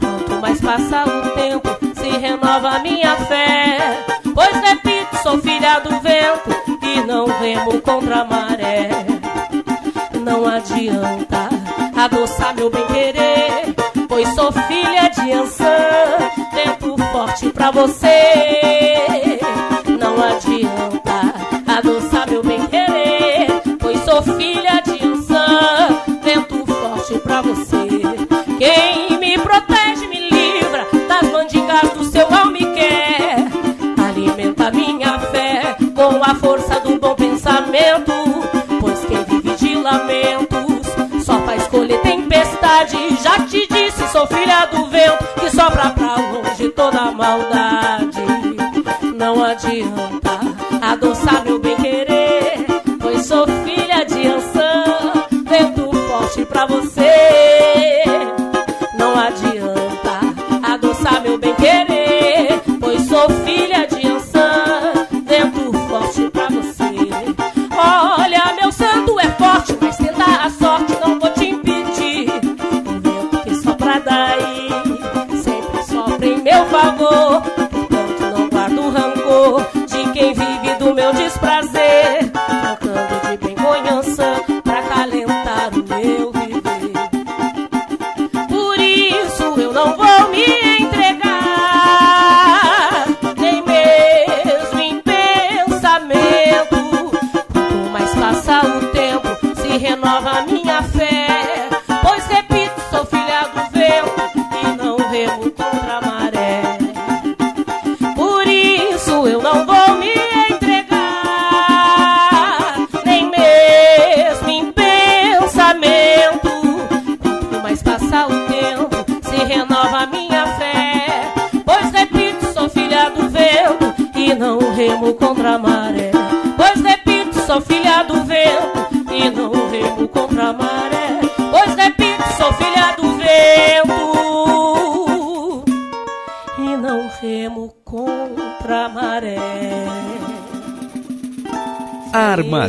Speaker 34: Quanto mais passa o tempo, se renova a minha fé. Pois repito, sou filha do vento e não remo contra a maré. Não adianta adoçar meu bem-querer, pois sou filha de Ansan, vento forte pra você. Não adianta Já te disse, sou filha do vento que sopra pra longe toda maldade. Não adianta adoçar meu bem-querer,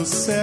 Speaker 35: Do cego,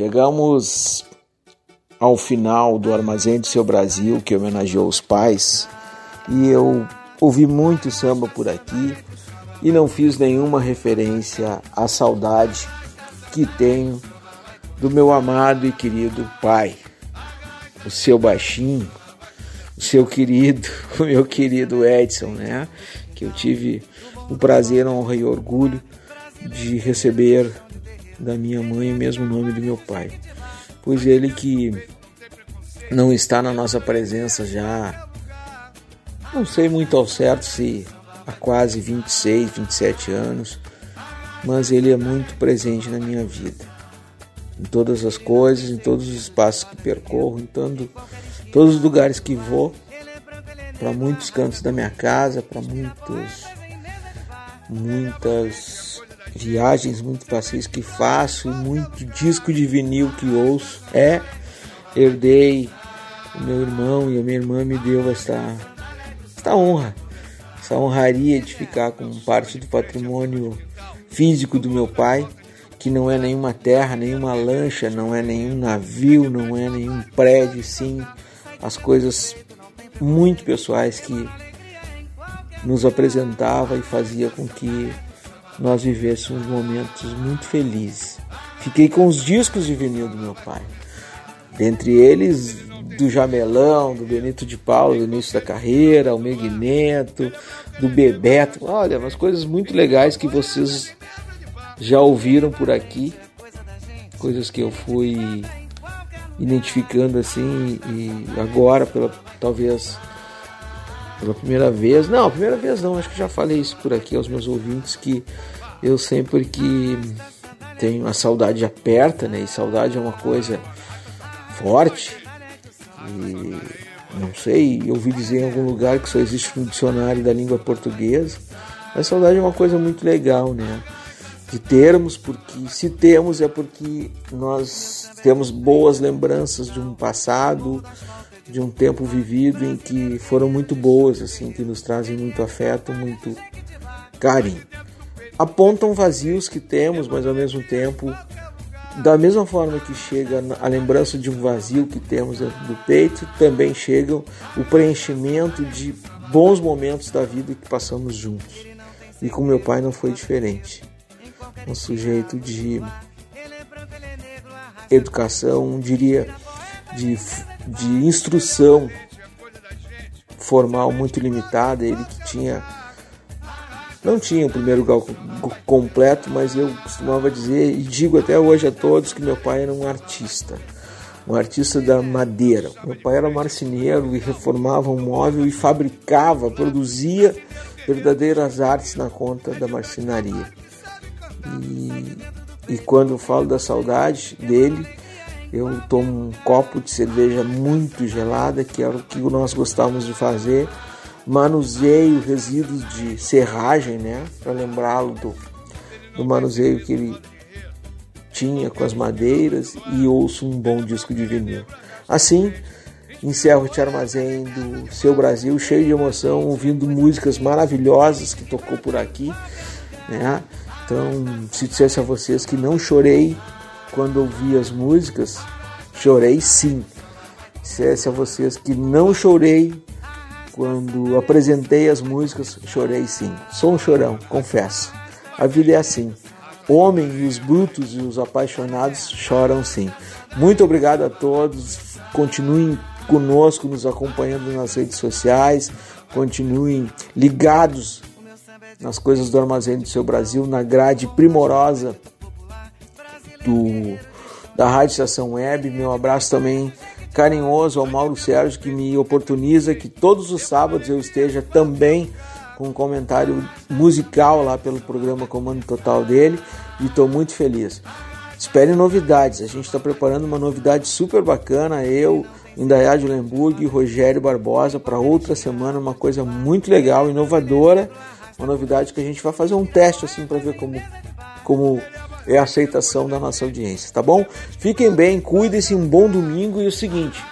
Speaker 3: chegamos ao final do Armazém do Seu Brasil, que homenageou os pais, e eu ouvi muito samba por aqui e não fiz nenhuma referência à saudade que tenho do meu amado e querido pai, o seu baixinho, o seu querido, o meu querido Edson, né? Que eu tive o prazer, honra e orgulho de receber da minha mãe o mesmo nome do meu pai. Pois ele que não está na nossa presença já, não sei muito ao certo se há quase 26, 27 anos, mas ele é muito presente na minha vida. Em todas as coisas, em todos os espaços que percorro, em todos os lugares que vou, para muitos cantos da minha casa, para muitos, muitas viagens, muitos passeios que faço muito disco de vinil que ouço. É, herdei o meu irmão e a minha irmã me deu esta, esta honra, essa honraria de ficar com parte do patrimônio físico do meu pai que não é nenhuma terra, nenhuma lancha, não é nenhum navio, não é nenhum prédio, sim as coisas muito pessoais que nos apresentava e fazia com que nós vivêssemos momentos muito felizes. Fiquei com os discos de vinil do meu pai, dentre eles do Jamelão, do Benito de Paula, do início da carreira, o Neto, do Bebeto. Olha, umas coisas muito legais que vocês já ouviram por aqui, coisas que eu fui identificando assim e agora pela talvez pela primeira vez, não, primeira vez não, acho que já falei isso por aqui aos meus ouvintes que eu sempre que tenho a saudade aperta, né? E saudade é uma coisa forte. E não sei, eu ouvi dizer em algum lugar que só existe no dicionário da língua portuguesa. A saudade é uma coisa muito legal, né? De termos, porque se temos é porque nós temos boas lembranças de um passado, de um tempo vivido em que foram muito boas, assim, que nos trazem muito afeto, muito carinho. Apontam vazios que temos, mas ao mesmo tempo, da mesma forma que chega a lembrança de um vazio que temos dentro do peito, também chega o preenchimento de bons momentos da vida que passamos juntos. E com meu pai não foi diferente. Um sujeito de educação, diria, de de instrução formal muito limitada, ele que tinha não tinha o primeiro grau completo, mas eu costumava dizer e digo até hoje a todos que meu pai era um artista, um artista da madeira. Meu pai era marceneiro e reformava um móvel e fabricava, produzia verdadeiras artes na conta da marcenaria. E, e quando eu falo da saudade dele, eu tomo um copo de cerveja muito gelada, que era o que nós gostávamos de fazer, manuseio resíduos de serragem, né, para lembrá-lo do, do manuseio que ele tinha com as madeiras e ouço um bom disco de vinil. Assim, encerro este armazém do Seu Brasil, cheio de emoção, ouvindo músicas maravilhosas que tocou por aqui, né? Então, se dissesse a vocês que não chorei quando ouvi as músicas, chorei sim. Dissesse a vocês que não chorei quando apresentei as músicas, chorei sim. Sou um chorão, confesso. A vida é assim. Homem e os brutos e os apaixonados choram sim. Muito obrigado a todos. Continuem conosco, nos acompanhando nas redes sociais. Continuem ligados nas coisas do Armazém do Seu Brasil, na grade primorosa do, da Rádio Estação Web. Meu abraço também carinhoso ao Mauro Sérgio, que me oportuniza que todos os sábados eu esteja também com um comentário musical lá pelo programa Comando Total dele e estou muito feliz. Espere novidades, a gente está preparando uma novidade super bacana, eu, Indaiá de Lemburg e Rogério Barbosa para outra semana, uma coisa muito legal, inovadora, uma novidade que a gente vai fazer um teste assim para ver como, como é a aceitação da nossa audiência, tá bom? Fiquem bem, cuidem-se, um bom domingo e o seguinte,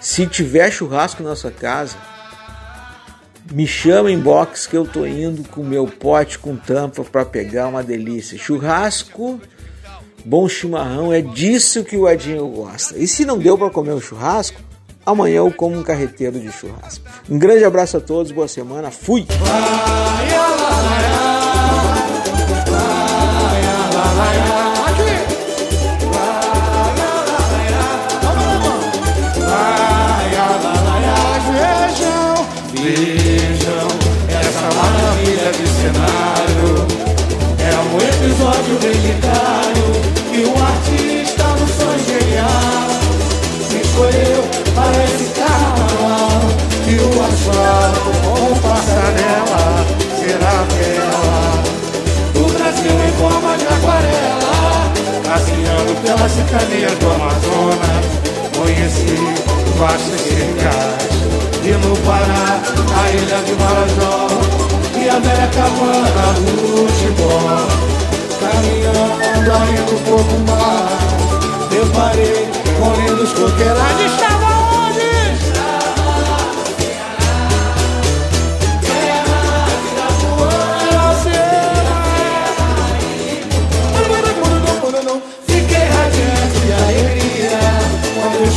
Speaker 3: se tiver churrasco na sua casa, me chama em box que eu tô indo com meu pote com tampa para pegar uma delícia. Churrasco, bom chimarrão, é disso que o Edinho gosta. E se não deu para comer o churrasco, amanhã eu como um carreteiro de churrasco. Um grande abraço a todos, boa semana, fui!
Speaker 20: Vejam pelas cercanias do Amazonas. Conheci vastas cercas e no Pará, a ilha de Marajó e a velha cabana do Tibó. Caminhando ainda um pouco mais, deparei com lindos coqueirais. Onde?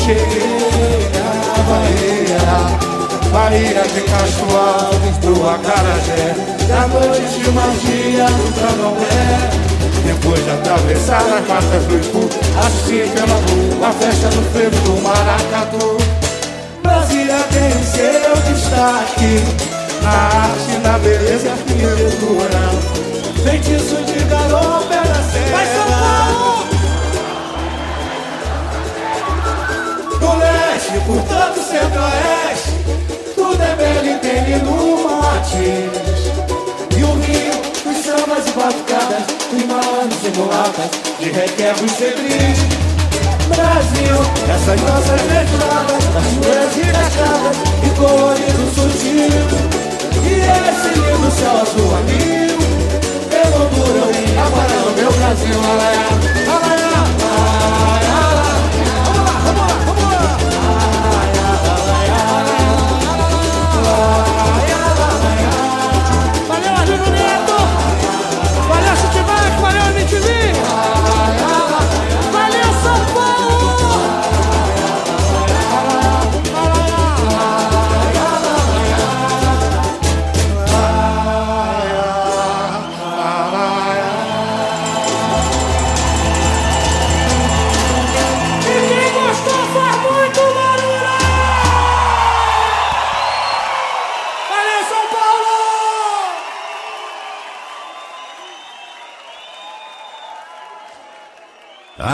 Speaker 20: cheguei à Bahia. Bahia de Castro Alves, do Acarajé. Da noite de magia do Candomblé depois de atravessar as matas do Ipu Assim é pela rua, a festa do frevo do Maracatu. Brasília tem é o seu destaque. Na arte, na beleza e arquitetura Feitiço de garoto, da serra é Vai, São Paulo! Leste, por todo o centro-oeste. Tudo é belo e tem lindo mate E o Rio, os sambas e batucadas Os malandros e mulatas De requebro e Brasil, essas nossas estradas Cachoeiras e cascadas E colorido sutil E esse lindo céu azul amigo Emoldura agora no meu Brasil Alaiá,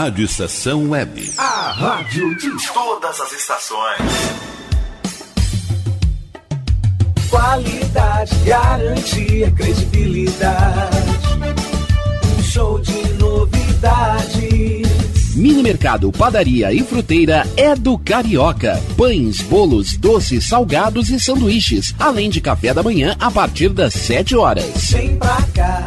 Speaker 19: Rádio Estação Web.
Speaker 36: A rádio de todas as estações.
Speaker 37: Qualidade, garantia, credibilidade. Um show de novidades.
Speaker 21: Mini Mercado, Padaria e Fruteira é do Carioca. Pães, bolos, doces, salgados e sanduíches, além de café da manhã a partir das 7 horas.
Speaker 37: Vem pra cá,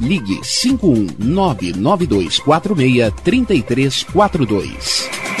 Speaker 21: ligue 51992463342.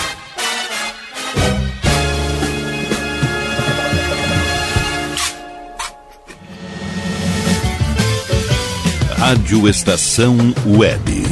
Speaker 19: Rádio Estação Web.